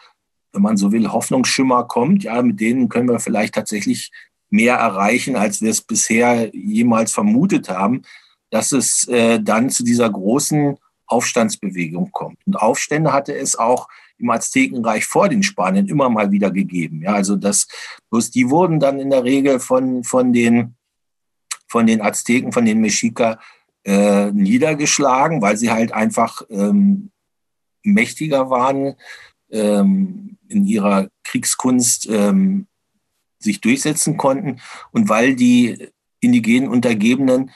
wenn man so will, Hoffnungsschimmer kommt, ja, mit denen können wir vielleicht tatsächlich mehr erreichen, als wir es bisher jemals vermutet haben, dass es äh, dann zu dieser großen Aufstandsbewegung kommt. Und Aufstände hatte es auch im Aztekenreich vor den Spaniern immer mal wieder gegeben. Ja, also das, bloß die wurden dann in der Regel von, von den, von den Azteken, von den Mexica äh, niedergeschlagen, weil sie halt einfach ähm, mächtiger waren, ähm, in ihrer Kriegskunst ähm, sich durchsetzen konnten und weil die indigenen Untergebenen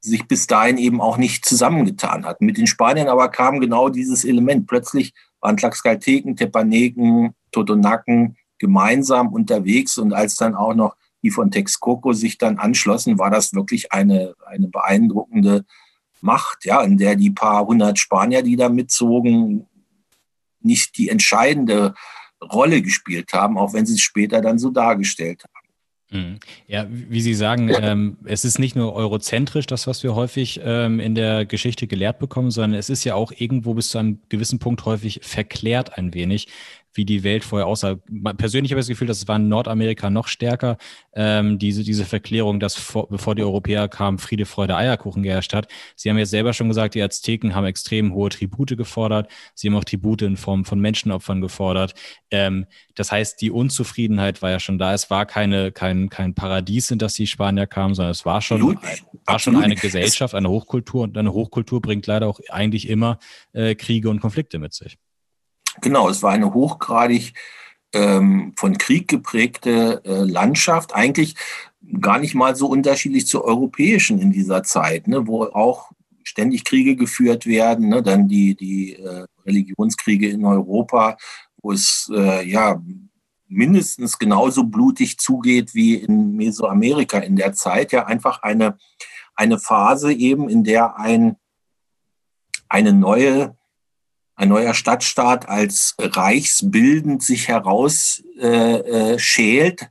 sich bis dahin eben auch nicht zusammengetan hatten. Mit den Spaniern aber kam genau dieses Element. Plötzlich waren Tlaxcalteken, Tepaneken, Totonaken gemeinsam unterwegs und als dann auch noch die von Texcoco sich dann anschlossen, war das wirklich eine, eine beeindruckende Macht, ja, in der die paar hundert Spanier, die da mitzogen, nicht die entscheidende Rolle gespielt haben, auch wenn sie es später dann so dargestellt haben. Mhm. Ja, wie Sie sagen, ähm, es ist nicht nur eurozentrisch, das, was wir häufig ähm, in der Geschichte gelehrt bekommen, sondern es ist ja auch irgendwo bis zu einem gewissen Punkt häufig verklärt ein wenig wie die Welt vorher aussah. Persönlich habe ich das Gefühl, dass es war in Nordamerika noch stärker, ähm, diese, diese Verklärung, dass vor, bevor die Europäer kamen, Friede, Freude, Eierkuchen geherrscht hat. Sie haben jetzt selber schon gesagt, die Azteken haben extrem hohe Tribute gefordert. Sie haben auch Tribute in Form von Menschenopfern gefordert. Ähm, das heißt, die Unzufriedenheit war ja schon da. Es war keine, kein, kein Paradies, in das die Spanier kamen, sondern es war schon, Absolut. war schon eine Gesellschaft, eine Hochkultur. Und eine Hochkultur bringt leider auch eigentlich immer äh, Kriege und Konflikte mit sich. Genau, es war eine hochgradig ähm, von Krieg geprägte äh, Landschaft, eigentlich gar nicht mal so unterschiedlich zur europäischen in dieser Zeit, ne, wo auch ständig Kriege geführt werden, ne, dann die, die äh, Religionskriege in Europa, wo es äh, ja mindestens genauso blutig zugeht wie in Mesoamerika in der Zeit, ja einfach eine, eine Phase eben, in der ein, eine neue ein neuer Stadtstaat als reichsbildend sich herausschält. Äh, äh,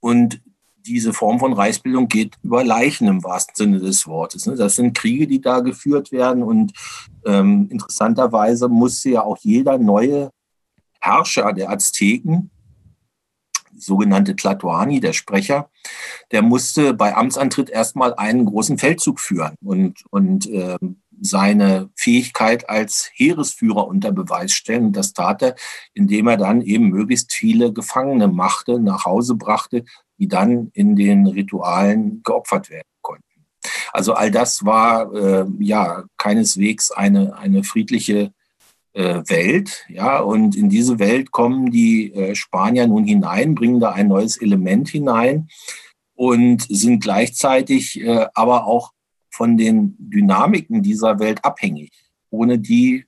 und diese Form von Reichsbildung geht über Leichen im wahrsten Sinne des Wortes. Ne? Das sind Kriege, die da geführt werden. Und ähm, interessanterweise musste ja auch jeder neue Herrscher der Azteken, sogenannte Tlatoani, der Sprecher, der musste bei Amtsantritt erstmal einen großen Feldzug führen. Und, und ähm, seine Fähigkeit als Heeresführer unter Beweis stellen. Das tat er, indem er dann eben möglichst viele Gefangene machte, nach Hause brachte, die dann in den Ritualen geopfert werden konnten. Also all das war äh, ja keineswegs eine, eine friedliche äh, Welt. Ja, und in diese Welt kommen die äh, Spanier nun hinein, bringen da ein neues Element hinein und sind gleichzeitig äh, aber auch von den Dynamiken dieser Welt abhängig. Ohne die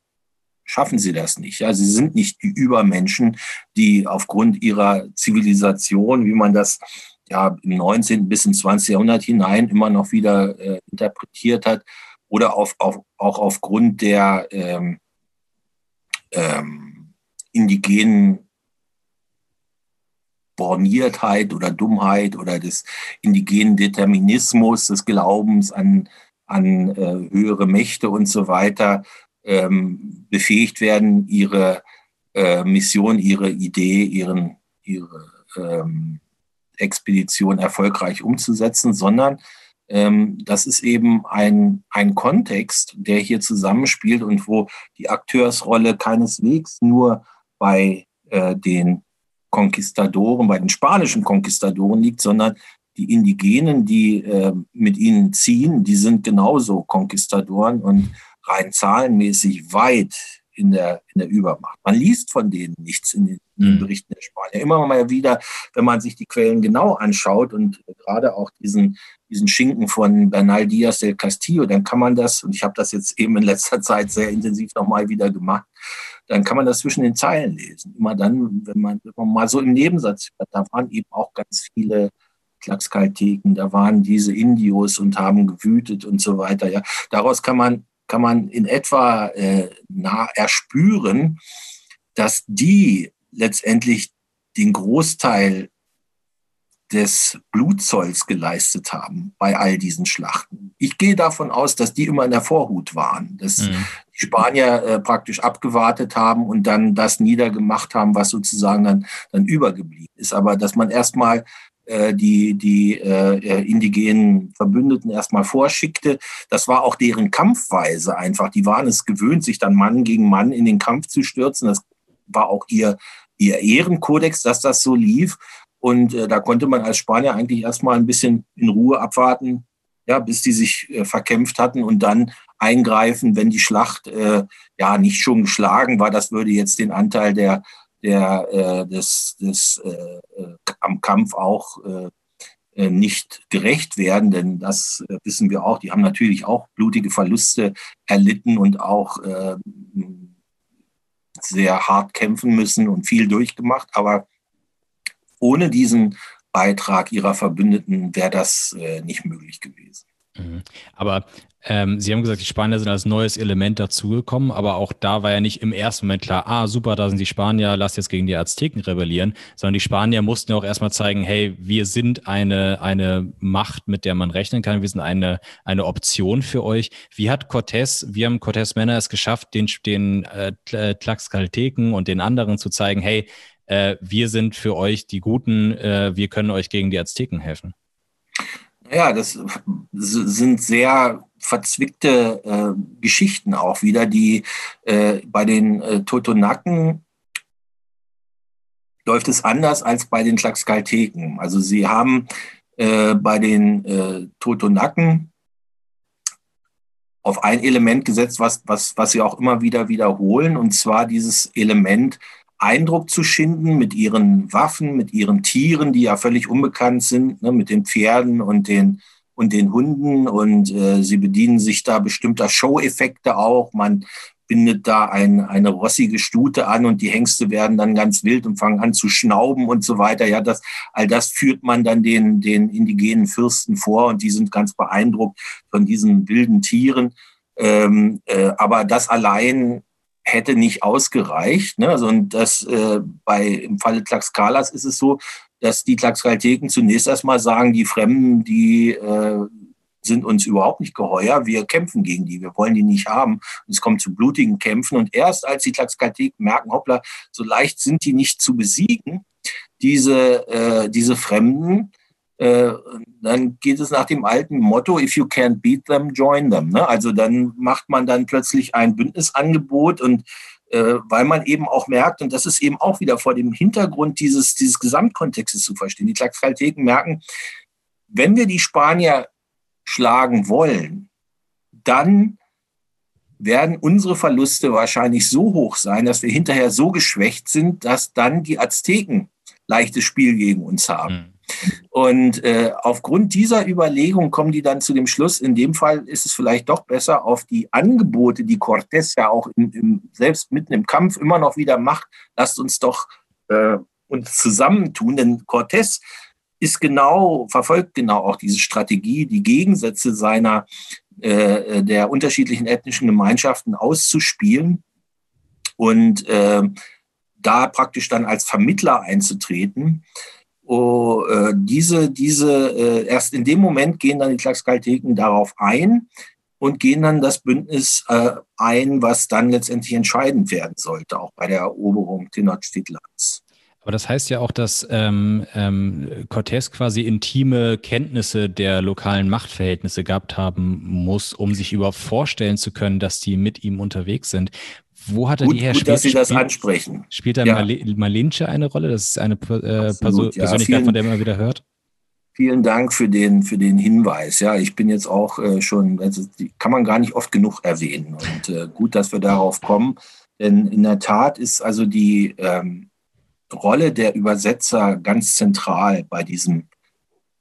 schaffen sie das nicht. Ja, sie sind nicht die Übermenschen, die aufgrund ihrer Zivilisation, wie man das ja im 19. bis ins 20. Jahrhundert hinein immer noch wieder äh, interpretiert hat, oder auf, auf, auch aufgrund der ähm, ähm, indigenen Borniertheit oder Dummheit oder des indigenen Determinismus, des Glaubens an, an äh, höhere Mächte und so weiter ähm, befähigt werden, ihre äh, Mission, ihre Idee, ihren, ihre ähm, Expedition erfolgreich umzusetzen, sondern ähm, das ist eben ein, ein Kontext, der hier zusammenspielt und wo die Akteursrolle keineswegs nur bei äh, den Konquistadoren, bei den spanischen Konquistadoren liegt, sondern die Indigenen, die äh, mit ihnen ziehen, die sind genauso Konquistadoren und rein zahlenmäßig weit in der, in der Übermacht. Man liest von denen nichts in den, in den mhm. Berichten der Spanier. Immer mal wieder, wenn man sich die Quellen genau anschaut und gerade auch diesen, diesen Schinken von Bernal Diaz del Castillo, dann kann man das, und ich habe das jetzt eben in letzter Zeit sehr intensiv nochmal wieder gemacht, dann kann man das zwischen den Zeilen lesen. Immer dann, wenn man, wenn man mal so im Nebensatz hört, da waren eben auch ganz viele Tlaxcalteken, da waren diese Indios und haben gewütet und so weiter. Ja, daraus kann man, kann man in etwa äh, nah erspüren, dass die letztendlich den Großteil des Blutzolls geleistet haben bei all diesen Schlachten. Ich gehe davon aus, dass die immer in der Vorhut waren, dass mhm. Spanier äh, praktisch abgewartet haben und dann das niedergemacht haben, was sozusagen dann, dann übergeblieben ist. Aber dass man erstmal äh, die, die äh, äh, indigenen Verbündeten erstmal vorschickte. Das war auch deren Kampfweise einfach. Die waren es gewöhnt, sich dann Mann gegen Mann in den Kampf zu stürzen. Das war auch ihr, ihr Ehrenkodex, dass das so lief. Und äh, da konnte man als Spanier eigentlich erstmal ein bisschen in Ruhe abwarten, ja, bis die sich äh, verkämpft hatten und dann eingreifen, wenn die Schlacht äh, ja nicht schon geschlagen war. Das würde jetzt den Anteil der, der, äh, des, des äh, äh am Kampf auch äh, äh, nicht gerecht werden, denn das äh, wissen wir auch. Die haben natürlich auch blutige Verluste erlitten und auch äh, sehr hart kämpfen müssen und viel durchgemacht. Aber ohne diesen Beitrag ihrer Verbündeten wäre das äh, nicht möglich gewesen. Mhm. Aber ähm, Sie haben gesagt, die Spanier sind als neues Element dazugekommen, aber auch da war ja nicht im ersten Moment klar, ah, super, da sind die Spanier, lass jetzt gegen die Azteken rebellieren, sondern die Spanier mussten ja auch erstmal zeigen, hey, wir sind eine, eine Macht, mit der man rechnen kann, wir sind eine, eine Option für euch. Wie hat Cortés, wie haben Cortés Männer es geschafft, den, den äh, Tlaxcalteken und den anderen zu zeigen, hey, äh, wir sind für euch die Guten, äh, wir können euch gegen die Azteken helfen? Ja, das sind sehr verzwickte äh, Geschichten auch wieder, die äh, bei den äh, Totonaken läuft es anders als bei den Tlaxcalteken. Also sie haben äh, bei den äh, Totonaken auf ein Element gesetzt, was, was, was sie auch immer wieder wiederholen, und zwar dieses Element Eindruck zu schinden mit ihren Waffen, mit ihren Tieren, die ja völlig unbekannt sind, ne, mit den Pferden und den, und den Hunden. Und äh, sie bedienen sich da bestimmter Show-Effekte auch. Man bindet da ein, eine rossige Stute an und die Hengste werden dann ganz wild und fangen an zu schnauben und so weiter. Ja, das, all das führt man dann den, den indigenen Fürsten vor und die sind ganz beeindruckt von diesen wilden Tieren. Ähm, äh, aber das allein hätte nicht ausgereicht. Ne? Also und das äh, bei im Falle Tlaxcalas ist es so, dass die Tlaxcalteken zunächst erstmal sagen, die Fremden, die äh, sind uns überhaupt nicht geheuer, wir kämpfen gegen die, wir wollen die nicht haben. Und es kommt zu blutigen Kämpfen. Und erst als die Tlaxcalteken merken, hoppla, so leicht sind die nicht zu besiegen, diese, äh, diese Fremden, äh, dann geht es nach dem alten Motto, if you can't beat them, join them. Ne? Also dann macht man dann plötzlich ein Bündnisangebot und äh, weil man eben auch merkt, und das ist eben auch wieder vor dem Hintergrund dieses, dieses Gesamtkontextes zu verstehen. Die Tlaxcalteken merken, wenn wir die Spanier schlagen wollen, dann werden unsere Verluste wahrscheinlich so hoch sein, dass wir hinterher so geschwächt sind, dass dann die Azteken leichtes Spiel gegen uns haben. Mhm. Und äh, aufgrund dieser Überlegung kommen die dann zu dem Schluss, in dem Fall ist es vielleicht doch besser, auf die Angebote, die Cortés ja auch im, im, selbst mitten im Kampf immer noch wieder macht, lasst uns doch äh, uns zusammentun. Denn Cortés ist genau, verfolgt genau auch diese Strategie, die Gegensätze seiner äh, der unterschiedlichen ethnischen Gemeinschaften auszuspielen und äh, da praktisch dann als Vermittler einzutreten. Oh, äh, diese, diese, äh, erst in dem Moment gehen dann die Tlaxcalteken darauf ein und gehen dann das Bündnis äh, ein, was dann letztendlich entscheidend werden sollte, auch bei der Eroberung Tenochtitlans. Aber das heißt ja auch, dass ähm, ähm, Cortés quasi intime Kenntnisse der lokalen Machtverhältnisse gehabt haben muss, um sich überhaupt vorstellen zu können, dass die mit ihm unterwegs sind. Wo hat er gut, die her? Gut, dass Sie das ansprechen. Spielt da ja. Malinche eine Rolle? Das ist eine äh, Absolut, Perso ja. Persönlichkeit, vielen, von der man wieder hört. Vielen Dank für den, für den Hinweis. Ja, ich bin jetzt auch äh, schon, also die kann man gar nicht oft genug erwähnen. Und äh, gut, dass wir darauf kommen. Denn in der Tat ist also die ähm, Rolle der Übersetzer ganz zentral bei diesem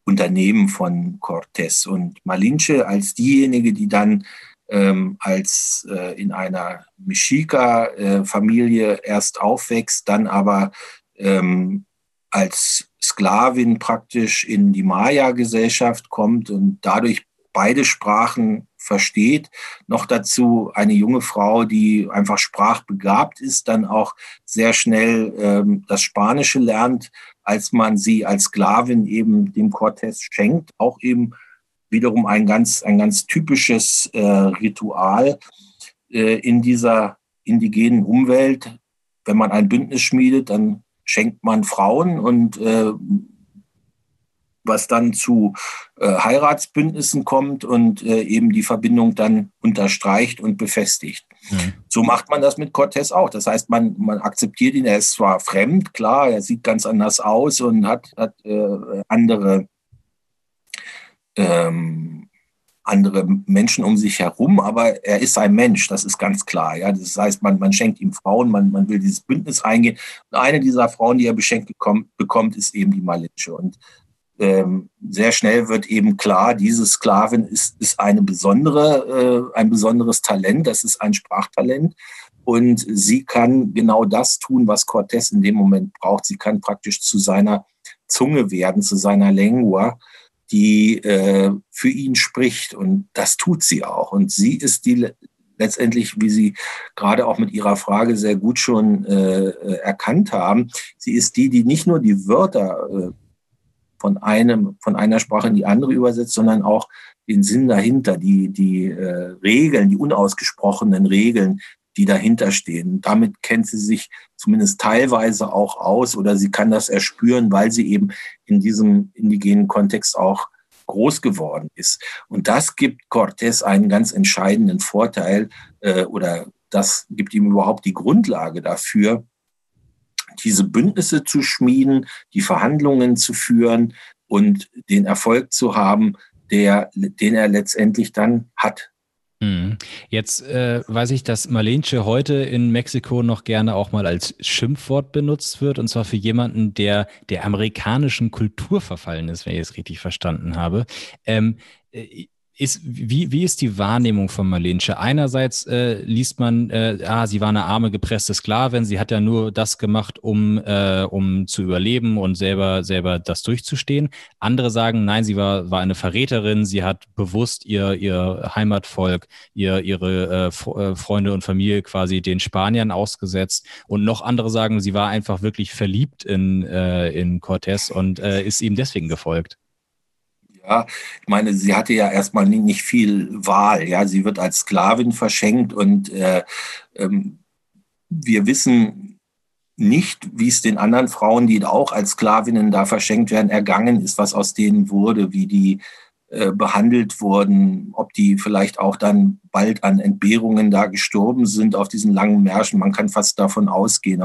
Unternehmen von Cortés. Und Malinche als diejenige, die dann ähm, als äh, in einer Mexica-Familie erst aufwächst, dann aber ähm, als Sklavin praktisch in die Maya-Gesellschaft kommt und dadurch beide Sprachen versteht. Noch dazu eine junge Frau, die einfach sprachbegabt ist, dann auch sehr schnell ähm, das Spanische lernt, als man sie als Sklavin eben dem Cortés schenkt. Auch eben wiederum ein ganz, ein ganz typisches äh, Ritual äh, in dieser indigenen Umwelt. Wenn man ein Bündnis schmiedet, dann schenkt man Frauen und äh, was dann zu äh, Heiratsbündnissen kommt und äh, eben die Verbindung dann unterstreicht und befestigt. Mhm. So macht man das mit Cortés auch. Das heißt, man, man akzeptiert ihn, er ist zwar fremd, klar, er sieht ganz anders aus und hat, hat äh, andere ähm, andere Menschen um sich herum, aber er ist ein Mensch, das ist ganz klar. Ja? Das heißt, man, man schenkt ihm Frauen, man, man will dieses Bündnis eingehen. Und eine dieser Frauen, die er beschenkt bekommt, bekommt ist eben die Malinsche. Und ähm, sehr schnell wird eben klar, diese Sklavin ist, ist eine besondere, äh, ein besonderes Talent, das ist ein Sprachtalent. Und sie kann genau das tun, was Cortés in dem Moment braucht. Sie kann praktisch zu seiner Zunge werden, zu seiner Lengua die äh, für ihn spricht. Und das tut sie auch. Und sie ist die letztendlich, wie Sie gerade auch mit Ihrer Frage sehr gut schon äh, äh, erkannt haben, sie ist die, die nicht nur die Wörter äh, von einem, von einer Sprache in die andere übersetzt, sondern auch den Sinn dahinter, die, die äh, Regeln, die unausgesprochenen Regeln, die dahinter stehen. Damit kennt sie sich zumindest teilweise auch aus oder sie kann das erspüren, weil sie eben in diesem indigenen Kontext auch groß geworden ist. Und das gibt Cortés einen ganz entscheidenden Vorteil äh, oder das gibt ihm überhaupt die Grundlage dafür, diese Bündnisse zu schmieden, die Verhandlungen zu führen und den Erfolg zu haben, der, den er letztendlich dann hat. Mhm. Jetzt äh, weiß ich, dass Malensche heute in Mexiko noch gerne auch mal als Schimpfwort benutzt wird, und zwar für jemanden, der der amerikanischen Kultur verfallen ist, wenn ich es richtig verstanden habe. Ähm, äh, ist, wie, wie ist die Wahrnehmung von Marlensche? Einerseits äh, liest man, äh, ah, sie war eine arme, gepresste Sklavin, sie hat ja nur das gemacht, um, äh, um zu überleben und selber, selber das durchzustehen. Andere sagen, nein, sie war, war eine Verräterin, sie hat bewusst ihr, ihr Heimatvolk, ihr, ihre äh, äh Freunde und Familie quasi den Spaniern ausgesetzt. Und noch andere sagen, sie war einfach wirklich verliebt in, äh, in Cortés und äh, ist ihm deswegen gefolgt. Ja, ich meine, sie hatte ja erstmal nicht viel Wahl. Ja, sie wird als Sklavin verschenkt und äh, ähm, wir wissen nicht, wie es den anderen Frauen, die auch als Sklavinnen da verschenkt werden, ergangen ist, was aus denen wurde, wie die äh, behandelt wurden, ob die vielleicht auch dann bald an Entbehrungen da gestorben sind auf diesen langen Märschen. Man kann fast davon ausgehen,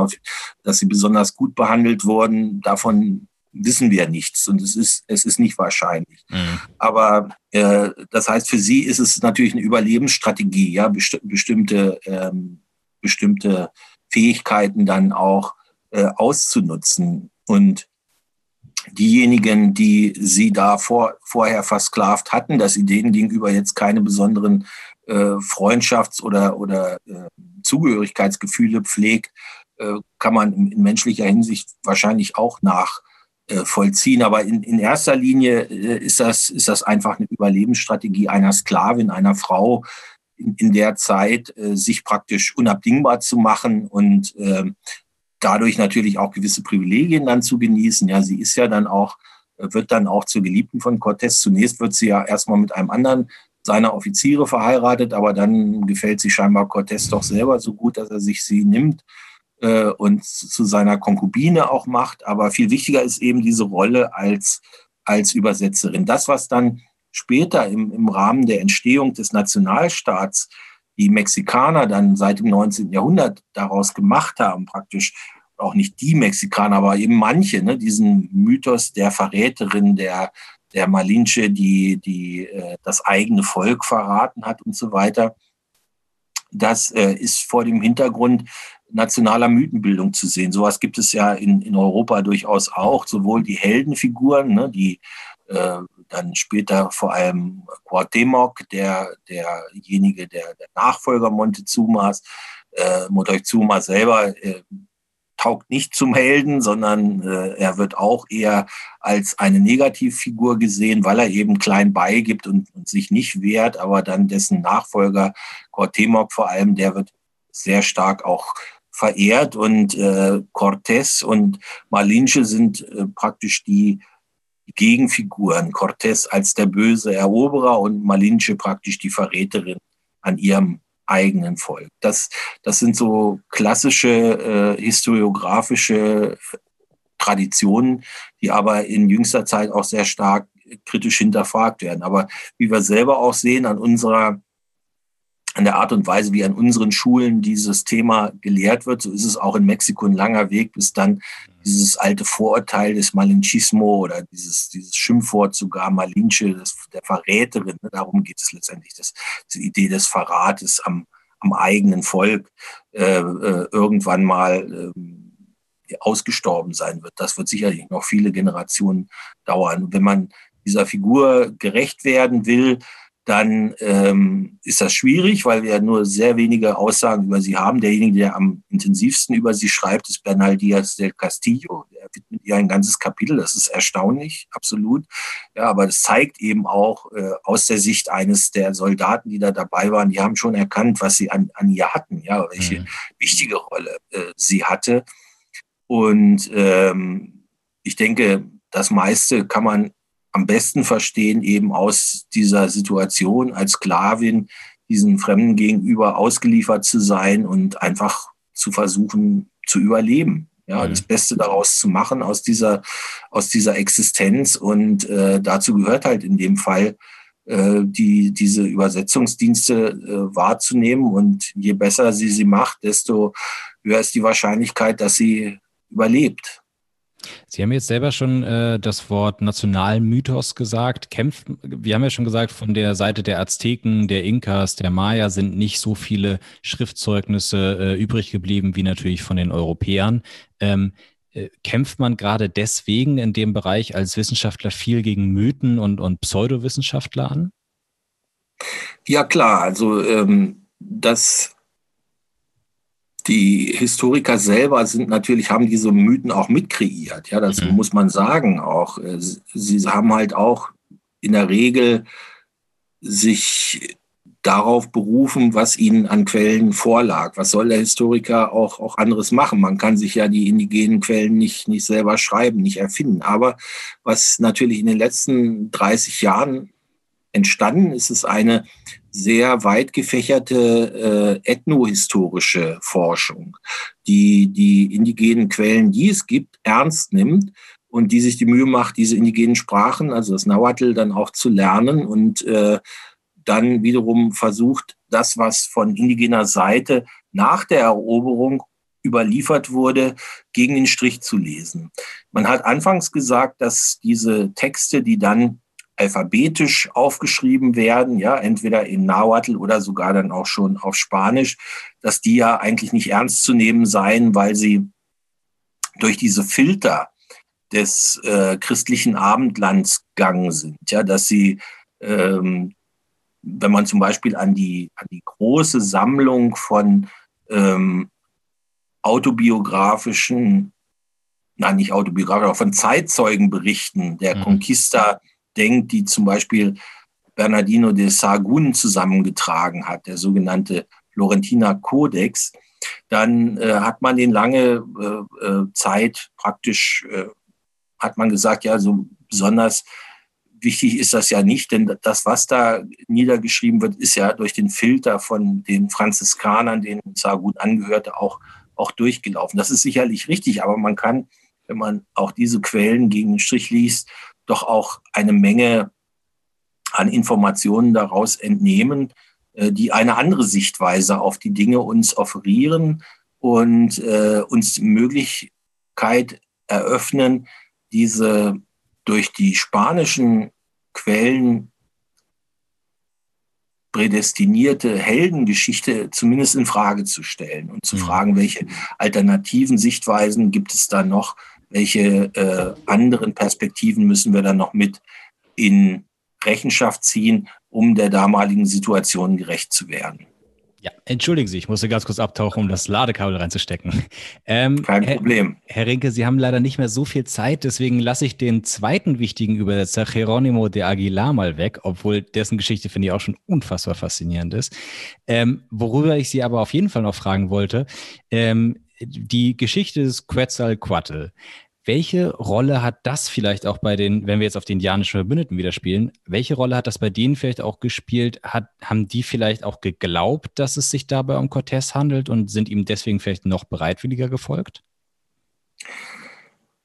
dass sie besonders gut behandelt wurden. Davon wissen wir nichts und es ist, es ist nicht wahrscheinlich. Mhm. Aber äh, das heißt, für sie ist es natürlich eine Überlebensstrategie, ja, besti bestimmte, ähm, bestimmte Fähigkeiten dann auch äh, auszunutzen. Und diejenigen, die sie da vor, vorher versklavt hatten, dass sie denen gegenüber jetzt keine besonderen äh, Freundschafts- oder, oder äh, Zugehörigkeitsgefühle pflegt, äh, kann man in, menschlicher Hinsicht wahrscheinlich auch nach vollziehen. Aber in, in erster Linie äh, ist, das, ist das einfach eine Überlebensstrategie einer Sklavin, einer Frau in, in der Zeit, äh, sich praktisch unabdingbar zu machen und äh, dadurch natürlich auch gewisse Privilegien dann zu genießen. Ja, sie ist ja dann auch, wird dann auch zur Geliebten von Cortés. Zunächst wird sie ja erstmal mit einem anderen seiner Offiziere verheiratet, aber dann gefällt sie scheinbar Cortés doch selber so gut, dass er sich sie nimmt äh, und zu seiner Konkubine auch macht. Aber viel wichtiger ist eben diese Rolle als, als Übersetzerin. Das, was dann später im, im Rahmen der Entstehung des Nationalstaats die Mexikaner dann seit dem 19. Jahrhundert daraus gemacht haben, praktisch auch nicht die Mexikaner, aber eben manche, ne, diesen Mythos der Verräterin, der, der Malinche, die, die äh, das eigene Volk verraten hat und so weiter. das äh, ist vor dem Hintergrund nationaler Mythenbildung zu sehen. Sowas gibt es ja in, in Europa durchaus auch, sowohl die Heldenfiguren, ne, die äh, dann später vor allem Cuauhtémoc, der, derjenige, der, der Nachfolger Montezumas, äh, Moctezuma selber äh, taugt nicht zum Helden, sondern äh, er wird auch eher als eine Negativfigur gesehen, weil er eben klein beigibt und, und sich nicht wehrt, aber dann dessen Nachfolger Cortemok vor allem, der wird sehr stark auch verehrt und äh, Cortés und Malinche sind äh, praktisch die Gegenfiguren. Cortés als der böse Eroberer und Malinche praktisch die Verräterin an ihrem eigenen Volk. Das, das sind so klassische äh, historiografische Traditionen, die aber in jüngster Zeit auch sehr stark kritisch hinterfragt werden. Aber wie wir selber auch sehen an unserer an der Art und Weise, wie an unseren Schulen dieses Thema gelehrt wird. So ist es auch in Mexiko ein langer Weg, bis dann dieses alte Vorurteil des Malinchismo oder dieses, dieses Schimpfwort sogar Malinche, das, der Verräterin, ne, darum geht es letztendlich, das, diese Idee des Verrates am, am eigenen Volk äh, äh, irgendwann mal äh, ausgestorben sein wird. Das wird sicherlich noch viele Generationen dauern. Wenn man dieser Figur gerecht werden will, dann ähm, ist das schwierig, weil wir nur sehr wenige Aussagen über sie haben. Derjenige, der am intensivsten über sie schreibt, ist Bernal Diaz del Castillo. Er widmet ihr ein ganzes Kapitel. Das ist erstaunlich, absolut. Ja, aber das zeigt eben auch äh, aus der Sicht eines der Soldaten, die da dabei waren, die haben schon erkannt, was sie an, an ihr hatten, ja, welche mhm. wichtige Rolle äh, sie hatte. Und ähm, ich denke, das meiste kann man am besten verstehen, eben aus dieser Situation als Sklavin diesen Fremden gegenüber ausgeliefert zu sein und einfach zu versuchen zu überleben. Ja, mhm. das Beste daraus zu machen aus dieser, aus dieser Existenz. Und äh, dazu gehört halt in dem Fall, äh, die, diese Übersetzungsdienste äh, wahrzunehmen. Und je besser sie sie macht, desto höher ist die Wahrscheinlichkeit, dass sie überlebt. Sie haben jetzt selber schon äh, das Wort Nationalmythos gesagt. Kämpft, wir haben ja schon gesagt, von der Seite der Azteken, der Inkas, der Maya sind nicht so viele Schriftzeugnisse äh, übrig geblieben wie natürlich von den Europäern. Ähm, äh, kämpft man gerade deswegen in dem Bereich als Wissenschaftler viel gegen Mythen und, und Pseudowissenschaftler an? Ja klar, also ähm, das die Historiker selber sind natürlich, haben diese Mythen auch mitkreiert. Ja, das mhm. muss man sagen auch. Äh, sie haben halt auch in der Regel sich darauf berufen, was ihnen an Quellen vorlag. Was soll der Historiker auch, auch anderes machen? Man kann sich ja die indigenen Quellen nicht, nicht selber schreiben, nicht erfinden. Aber was natürlich in den letzten 30 Jahren entstanden ist, ist eine sehr weit gefächerte äh, ethnohistorische Forschung, die die indigenen Quellen, die es gibt, ernst nimmt und die sich die Mühe macht, diese indigenen Sprachen, also das Nahuatl, dann auch zu lernen und äh, dann wiederum versucht, das, was von indigener Seite nach der Eroberung überliefert wurde, gegen den Strich zu lesen. Man hat anfangs gesagt, dass diese Texte, die dann alphabetisch aufgeschrieben werden, ja, entweder in Nahuatl oder sogar dann auch schon auf Spanisch, dass die ja eigentlich nicht ernst zu nehmen seien, weil sie durch diese Filter des äh, christlichen Abendlands gegangen sind, ja, dass sie, ähm, wenn man zum Beispiel an die, an die große Sammlung von ähm, autobiografischen, nein, nicht autobiografischen, aber von Zeitzeugenberichten der mhm. Conquista denkt, die zum Beispiel Bernardino de Sahagún zusammengetragen hat, der sogenannte Florentiner Kodex, dann äh, hat man den lange äh, äh, Zeit praktisch, äh, hat man gesagt, ja, so besonders wichtig ist das ja nicht, denn das, was da niedergeschrieben wird, ist ja durch den Filter von den Franziskanern, denen Sahagún angehörte, auch, auch durchgelaufen. Das ist sicherlich richtig, aber man kann, wenn man auch diese Quellen gegen den Strich liest, doch auch eine Menge an Informationen daraus entnehmen, äh, die eine andere Sichtweise auf die Dinge uns offerieren und äh, uns die Möglichkeit eröffnen, diese durch die spanischen Quellen prädestinierte Heldengeschichte zumindest in Frage zu stellen und zu mhm. fragen, welche alternativen Sichtweisen gibt es da noch, welche äh, anderen Perspektiven müssen wir dann noch mit in Rechenschaft ziehen, um der damaligen Situation gerecht zu werden. Ja, entschuldigen Sie, ich musste ganz kurz abtauchen, um das Ladekabel reinzustecken. Ähm, Kein Problem. Herr, Rinke, Sie haben leider nicht mehr so viel Zeit, deswegen lasse ich den zweiten wichtigen Übersetzer, Geronimo de Aguilar, mal weg, obwohl dessen Geschichte, finde ich, auch schon unfassbar faszinierend ist. Ähm, worüber ich Sie aber auf jeden Fall noch fragen wollte, ähm, die Geschichte des Quetzalcoatl. Welche Rolle hat das vielleicht auch bei den, wenn wir jetzt auf die indianischen Verbündeten wieder spielen, welche Rolle hat das bei denen vielleicht auch gespielt? Hat, haben die vielleicht auch geglaubt, dass es sich dabei um Cortés handelt und sind ihm deswegen vielleicht noch bereitwilliger gefolgt?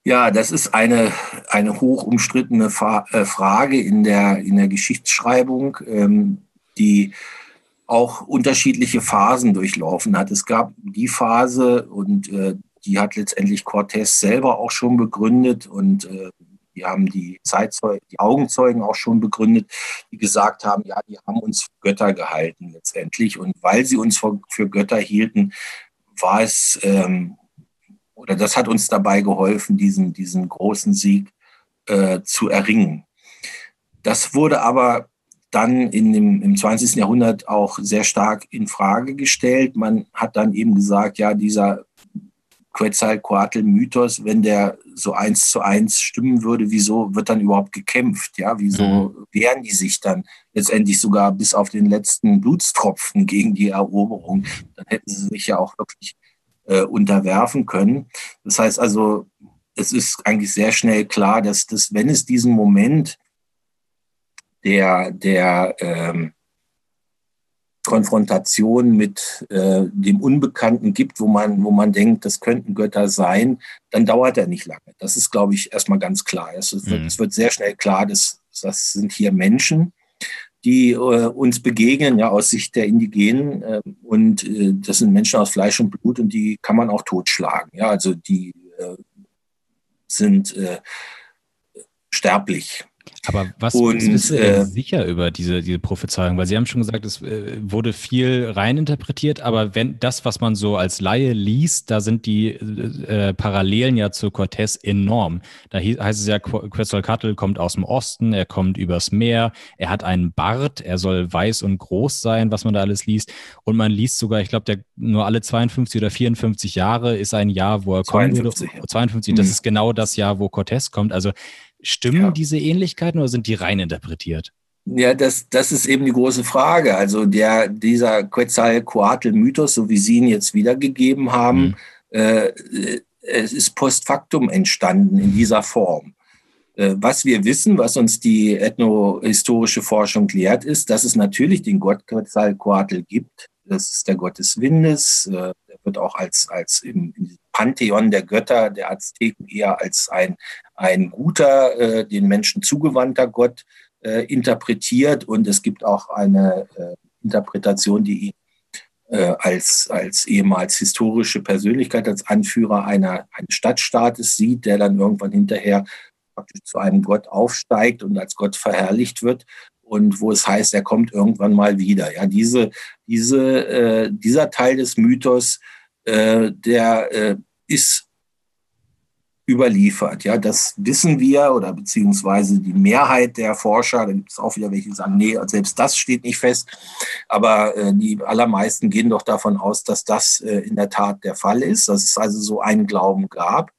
Ja, das ist eine, eine hoch umstrittene äh, Frage in der, in der Geschichtsschreibung, ähm, die auch unterschiedliche Phasen durchlaufen hat. Es gab die Phase, und äh, die hat letztendlich Cortés selber auch schon begründet und äh, die haben die Zeitzeugen, die Augenzeugen auch schon begründet, die gesagt haben, ja, die haben uns für Götter gehalten letztendlich. Und weil sie uns für, für Götter hielten, war es, ähm, oder das hat uns dabei geholfen, diesen, diesen großen Sieg äh, zu erringen. Das wurde aber dann in dem, im 20. Jahrhundert auch sehr stark in Frage gestellt. Man hat dann eben gesagt, ja, dieser Quetzalcoatl-Mythos, wenn der so eins zu eins stimmen würde, wieso wird dann überhaupt gekämpft? Ja, wieso mhm. wehren die sich dann letztendlich sogar bis auf den letzten Blutstropfen gegen die Eroberung? Dann hätten sie sich ja auch wirklich äh, unterwerfen können. Das heißt also, es ist eigentlich sehr schnell klar, dass das, wenn es diesen Moment der, der ähm, Konfrontation mit äh, dem Unbekannten gibt, wo man, wo man denkt, das könnten Götter sein, dann dauert er nicht lange. Das ist, glaube ich, erstmal ganz klar. Es, wird, mhm. es wird sehr schnell klar, dass das sind hier Menschen, die äh, uns begegnen, ja, aus Sicht der Indigenen. Äh, und äh, das sind Menschen aus Fleisch und Blut und die kann man auch totschlagen. Ja, also die äh, sind äh, sterblich. Aber was, und, du äh, sicher über diese, diese Prophezeiung? Weil Sie haben schon gesagt, es äh, wurde viel reininterpretiert, aber wenn das, was man so als Laie liest, da sind die äh, Parallelen ja zu Cortés enorm. Da hieß, heißt es ja, Quetzalcoatl kommt aus dem Osten, er kommt übers Meer, er hat einen Bart, er soll weiß und groß sein, was man da alles liest. Und man liest sogar, ich glaube, der nur alle 52 oder 54 Jahre ist ein Jahr, wo er 52, kommt. Ja. 52, mhm. das ist genau das Jahr, wo Cortés kommt. Also Stimmen ja. diese Ähnlichkeiten oder sind die rein interpretiert? Ja, das, das ist eben die große Frage. Also der, dieser Quetzalcoatl-Mythos, so wie Sie ihn jetzt wiedergegeben haben, mhm. äh, es ist post factum entstanden in dieser Form. Äh, was wir wissen, was uns die ethnohistorische Forschung lehrt, ist, dass es natürlich den Gott Quetzalcoatl gibt. Das ist der Gott des Windes. Äh, wird auch als, als im, Pantheon der Götter der Azteken eher als ein, ein guter, äh, den Menschen zugewandter Gott äh, interpretiert. Und es gibt auch eine äh, Interpretation, die ihn äh, als, als ehemals historische Persönlichkeit, als Anführer einer, eines Stadtstaates sieht, der dann irgendwann hinterher praktisch zu einem Gott aufsteigt und als Gott verherrlicht wird und wo es heißt, er kommt irgendwann mal wieder. Ja, diese, diese, äh, dieser Teil des Mythos, äh, der äh, ist überliefert. Ja, das wissen wir oder beziehungsweise die Mehrheit der Forscher, da gibt es auch wieder welche, die sagen, nee, selbst das steht nicht fest. Aber äh, die allermeisten gehen doch davon aus, dass das äh, in der Tat der Fall ist, dass es also so einen Glauben gab.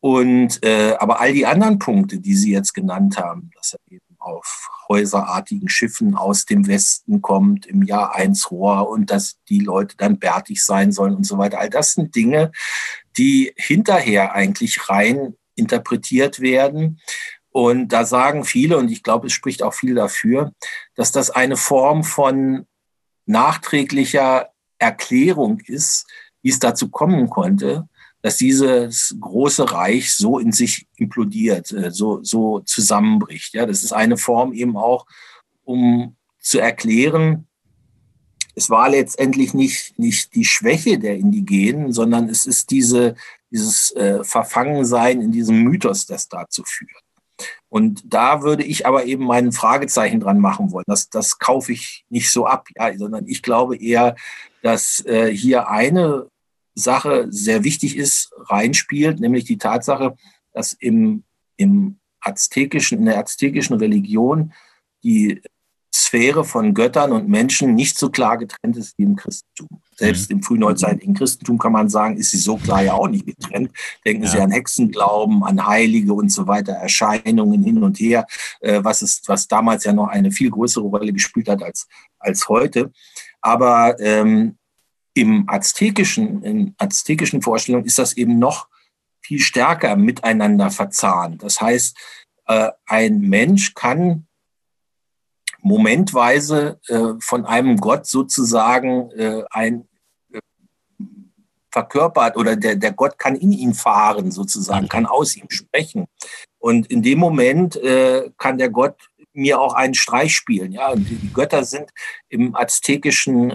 Und äh, aber all die anderen Punkte, die Sie jetzt genannt haben, dass er eben auf häuserartigen Schiffen aus dem Westen kommt, im Jahr eins Rohr und dass die Leute dann bärtig sein sollen und so weiter. All das sind Dinge, die hinterher eigentlich rein interpretiert werden. Und da sagen viele, und ich glaube, es spricht auch viel dafür, dass das eine Form von nachträglicher Erklärung ist, wie es dazu kommen konnte, dass dieses große Reich so in sich implodiert, äh, so, so zusammenbricht. Ja, das ist eine Form eben auch, um zu erklären, es war letztendlich nicht, nicht die Schwäche der Indigenen, sondern es ist diese, dieses äh, Verfangensein in diesem Mythos, das dazu führt. Und da würde ich aber eben meinen Fragezeichen dran machen wollen. Das, das kaufe ich nicht so ab, ja, sondern ich glaube eher, dass äh, hier eine Sache sehr wichtig ist, reinspielt, nämlich die Tatsache, dass im, im aztekischen, in der aztekischen Religion die Sphäre von Göttern und Menschen nicht so klar getrennt ist wie im Christentum. Selbst mhm. im frühneuzeitlichen Christentum kann man sagen, ist sie so klar ja auch nicht getrennt. Denken ja. Sie an Hexenglauben, an Heilige und so weiter, Erscheinungen hin und her, äh, was, ist, was damals ja noch eine viel größere Rolle gespielt hat als, als heute. Aber ähm, im aztekischen, in aztekischen Vorstellungen ist das eben noch viel stärker miteinander verzahnt. Das heißt, äh, ein Mensch kann momentweise äh, von einem Gott sozusagen äh, ein verkörpert oder der, der Gott kann in ihn fahren sozusagen, kann aus ihm sprechen. Und in dem Moment kann der Gott mir auch einen Streich spielen. Ja, und die Götter sind im aztekischen,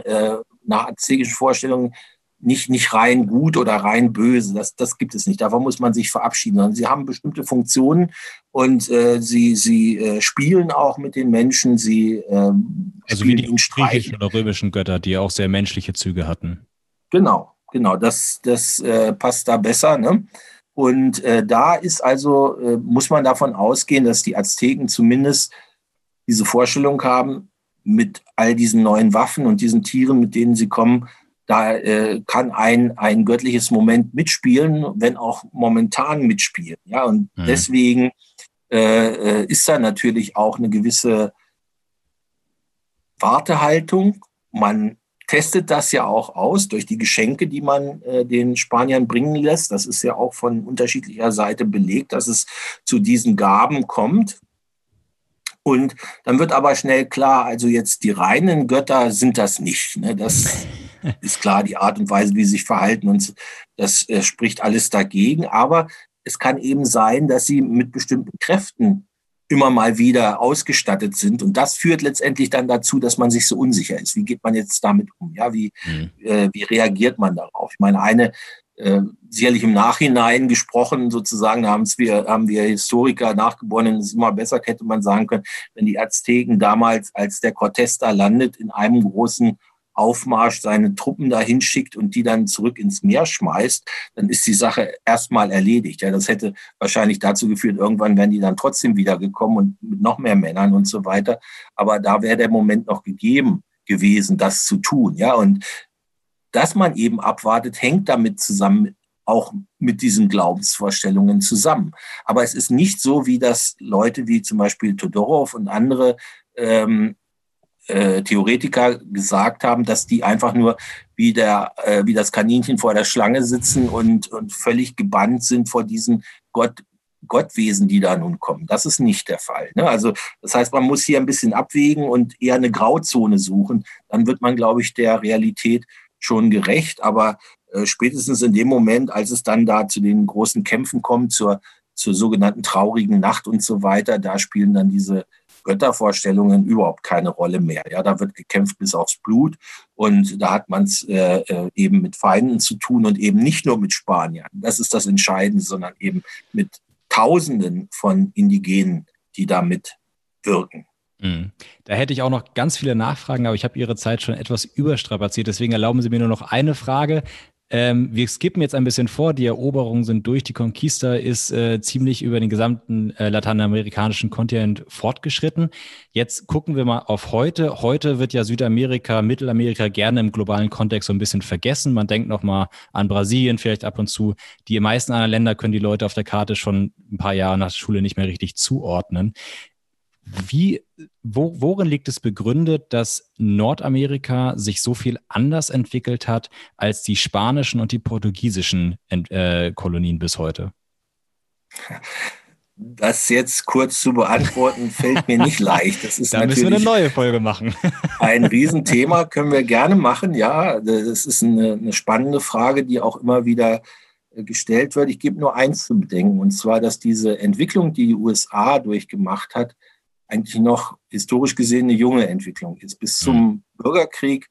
nach aztekischen Vorstellungen nicht, nicht rein gut oder rein böse. Das, das gibt es nicht. Davon muss man sich verabschieden. sie haben bestimmte Funktionen und äh, sie, sie äh, spielen auch mit den Menschen. Sie ähm, also wie die griechischen oder römischen Götter, die auch sehr menschliche Züge hatten. Genau, genau. Das, das äh, passt da besser. Ne? Und äh, da ist also, äh, muss man davon ausgehen, dass die Azteken zumindest diese Vorstellung haben, mit all diesen neuen Waffen und diesen Tieren, mit denen sie kommen, da äh, kann ein, ein göttliches Moment mitspielen, wenn auch momentan mitspielen. Ja, und mhm. deswegen äh, äh, ist da natürlich auch eine gewisse Wartehaltung. Man testet das ja auch aus durch die Geschenke, die man äh, den Spaniern bringen lässt. Das ist ja auch von unterschiedlicher Seite belegt, dass es zu diesen Gaben kommt. Und dann wird aber schnell klar, also jetzt die reinen Götter sind das nicht. Ne? Das ist klar, die Art und Weise, wie sie sich verhalten und das äh, spricht alles dagegen. Aber es kann eben sein, dass sie mit bestimmten Kräften immer mal wieder ausgestattet sind. Und das führt letztendlich dann dazu, dass man sich so unsicher ist. Wie geht man jetzt damit um? Ja, wie, mhm. äh, wie reagiert man darauf? Ich meine, eine äh, sicherlich im Nachhinein gesprochen, sozusagen, haben wir, haben wir Historiker nachgeboren, es ist immer besser, hätte man sagen können, wenn die Azteken damals, als der Cortés da landet, in einem großen Aufmarsch seine Truppen dahin schickt und die dann zurück ins Meer schmeißt, dann ist die Sache erstmal erledigt. Ja, das hätte wahrscheinlich dazu geführt, irgendwann wären die dann trotzdem wiedergekommen und mit noch mehr Männern und so weiter. Aber da wäre der Moment noch gegeben gewesen, das zu tun. Ja, und dass man eben abwartet, hängt damit zusammen, auch mit diesen Glaubensvorstellungen zusammen. Aber es ist nicht so, wie das Leute wie zum Beispiel Todorov und andere ähm, äh, Theoretiker gesagt haben, dass die einfach nur wie, der, äh, wie das Kaninchen vor der Schlange sitzen und, und völlig gebannt sind vor diesen Gott, Gottwesen, die da nun kommen. Das ist nicht der Fall. Ne? Also das heißt, man muss hier ein bisschen abwägen und eher eine Grauzone suchen. Dann wird man, glaube ich, der Realität schon gerecht. Aber äh, spätestens in dem Moment, als es dann da zu den großen Kämpfen kommt, zur, zur sogenannten traurigen Nacht und so weiter, da spielen dann diese Göttervorstellungen überhaupt keine Rolle mehr. Ja, da wird gekämpft bis aufs Blut und da hat man es äh, äh, eben mit Feinden zu tun und eben nicht nur mit Spaniern. Das ist das Entscheidende, sondern eben mit Tausenden von Indigenen, die damit wirken. Mhm. Da hätte ich auch noch ganz viele Nachfragen, aber ich habe Ihre Zeit schon etwas überstrapaziert. Deswegen erlauben Sie mir nur noch eine Frage. Ähm, wir skippen jetzt ein bisschen vor. Die Eroberungen sind durch. Die Conquista ist äh, ziemlich über den gesamten äh, lateinamerikanischen Kontinent fortgeschritten. Jetzt gucken wir mal auf heute. Heute wird ja Südamerika, Mittelamerika gerne im globalen Kontext so ein bisschen vergessen. Man denkt noch mal an Brasilien vielleicht ab und zu. Die meisten anderen Länder können die Leute auf der Karte schon ein paar Jahre nach der Schule nicht mehr richtig zuordnen. Wie, wo, worin liegt es begründet, dass Nordamerika sich so viel anders entwickelt hat als die spanischen und die portugiesischen äh, Kolonien bis heute? Das jetzt kurz zu beantworten, fällt mir nicht leicht. Das ist da müssen wir eine neue Folge machen. ein Riesenthema können wir gerne machen. Ja, das ist eine, eine spannende Frage, die auch immer wieder gestellt wird. Ich gebe nur eins zu bedenken, und zwar, dass diese Entwicklung, die die USA durchgemacht hat, eigentlich noch historisch gesehen eine junge Entwicklung ist. Bis zum mhm. Bürgerkrieg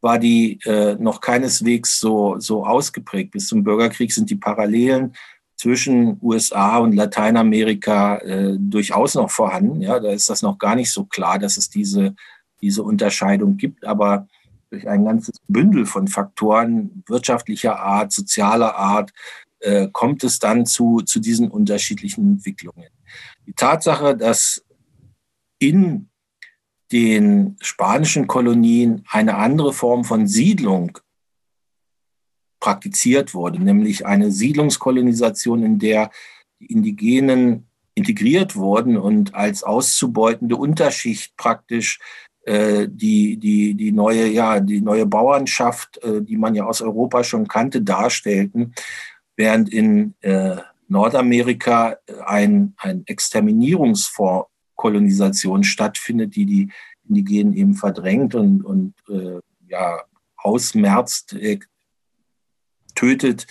war die äh, noch keineswegs so, so ausgeprägt. Bis zum Bürgerkrieg sind die Parallelen zwischen USA und Lateinamerika äh, durchaus noch vorhanden. Ja, da ist das noch gar nicht so klar, dass es diese, diese Unterscheidung gibt. Aber durch ein ganzes Bündel von Faktoren wirtschaftlicher Art, sozialer Art, äh, kommt es dann zu, zu diesen unterschiedlichen Entwicklungen. Die Tatsache, dass in den spanischen Kolonien eine andere Form von Siedlung praktiziert wurde, nämlich eine Siedlungskolonisation, in der die Indigenen integriert wurden und als auszubeutende Unterschicht praktisch äh, die, die, die, neue, ja, die neue Bauernschaft, äh, die man ja aus Europa schon kannte, darstellten, während in äh, Nordamerika ein, ein Exterminierungsfonds Kolonisation stattfindet, die die Indigenen eben verdrängt und, und äh, ja, ausmerzt, äh, tötet,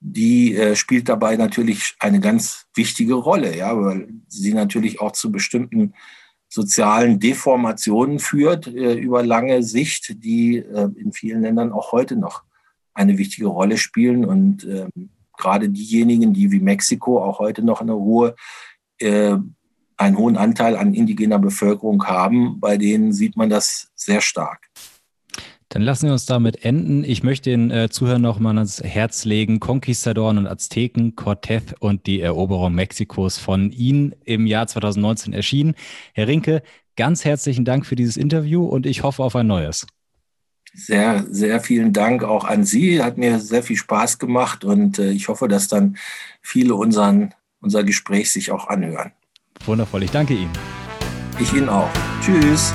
die äh, spielt dabei natürlich eine ganz wichtige Rolle, ja, weil sie natürlich auch zu bestimmten sozialen Deformationen führt äh, über lange Sicht, die äh, in vielen Ländern auch heute noch eine wichtige Rolle spielen. Und ähm, gerade diejenigen, die wie Mexiko auch heute noch eine hohe, äh, einen hohen Anteil an indigener Bevölkerung haben, bei denen sieht man das sehr stark. Dann lassen wir uns damit enden. Ich möchte den äh, Zuhörern noch mal ans Herz legen. Konquistadoren und Azteken, Cortez und die Eroberung Mexikos von Ihnen im Jahr 2019 erschienen. Herr Rinke, ganz herzlichen Dank für dieses Interview und ich hoffe auf ein neues. Sehr, sehr vielen Dank auch an Sie. Hat mir sehr viel Spaß gemacht und äh, ich hoffe, dass dann viele unseren, unser Gespräch sich auch anhören. Wundervoll, ich danke Ihnen. Ich Ihnen auch. Tschüss.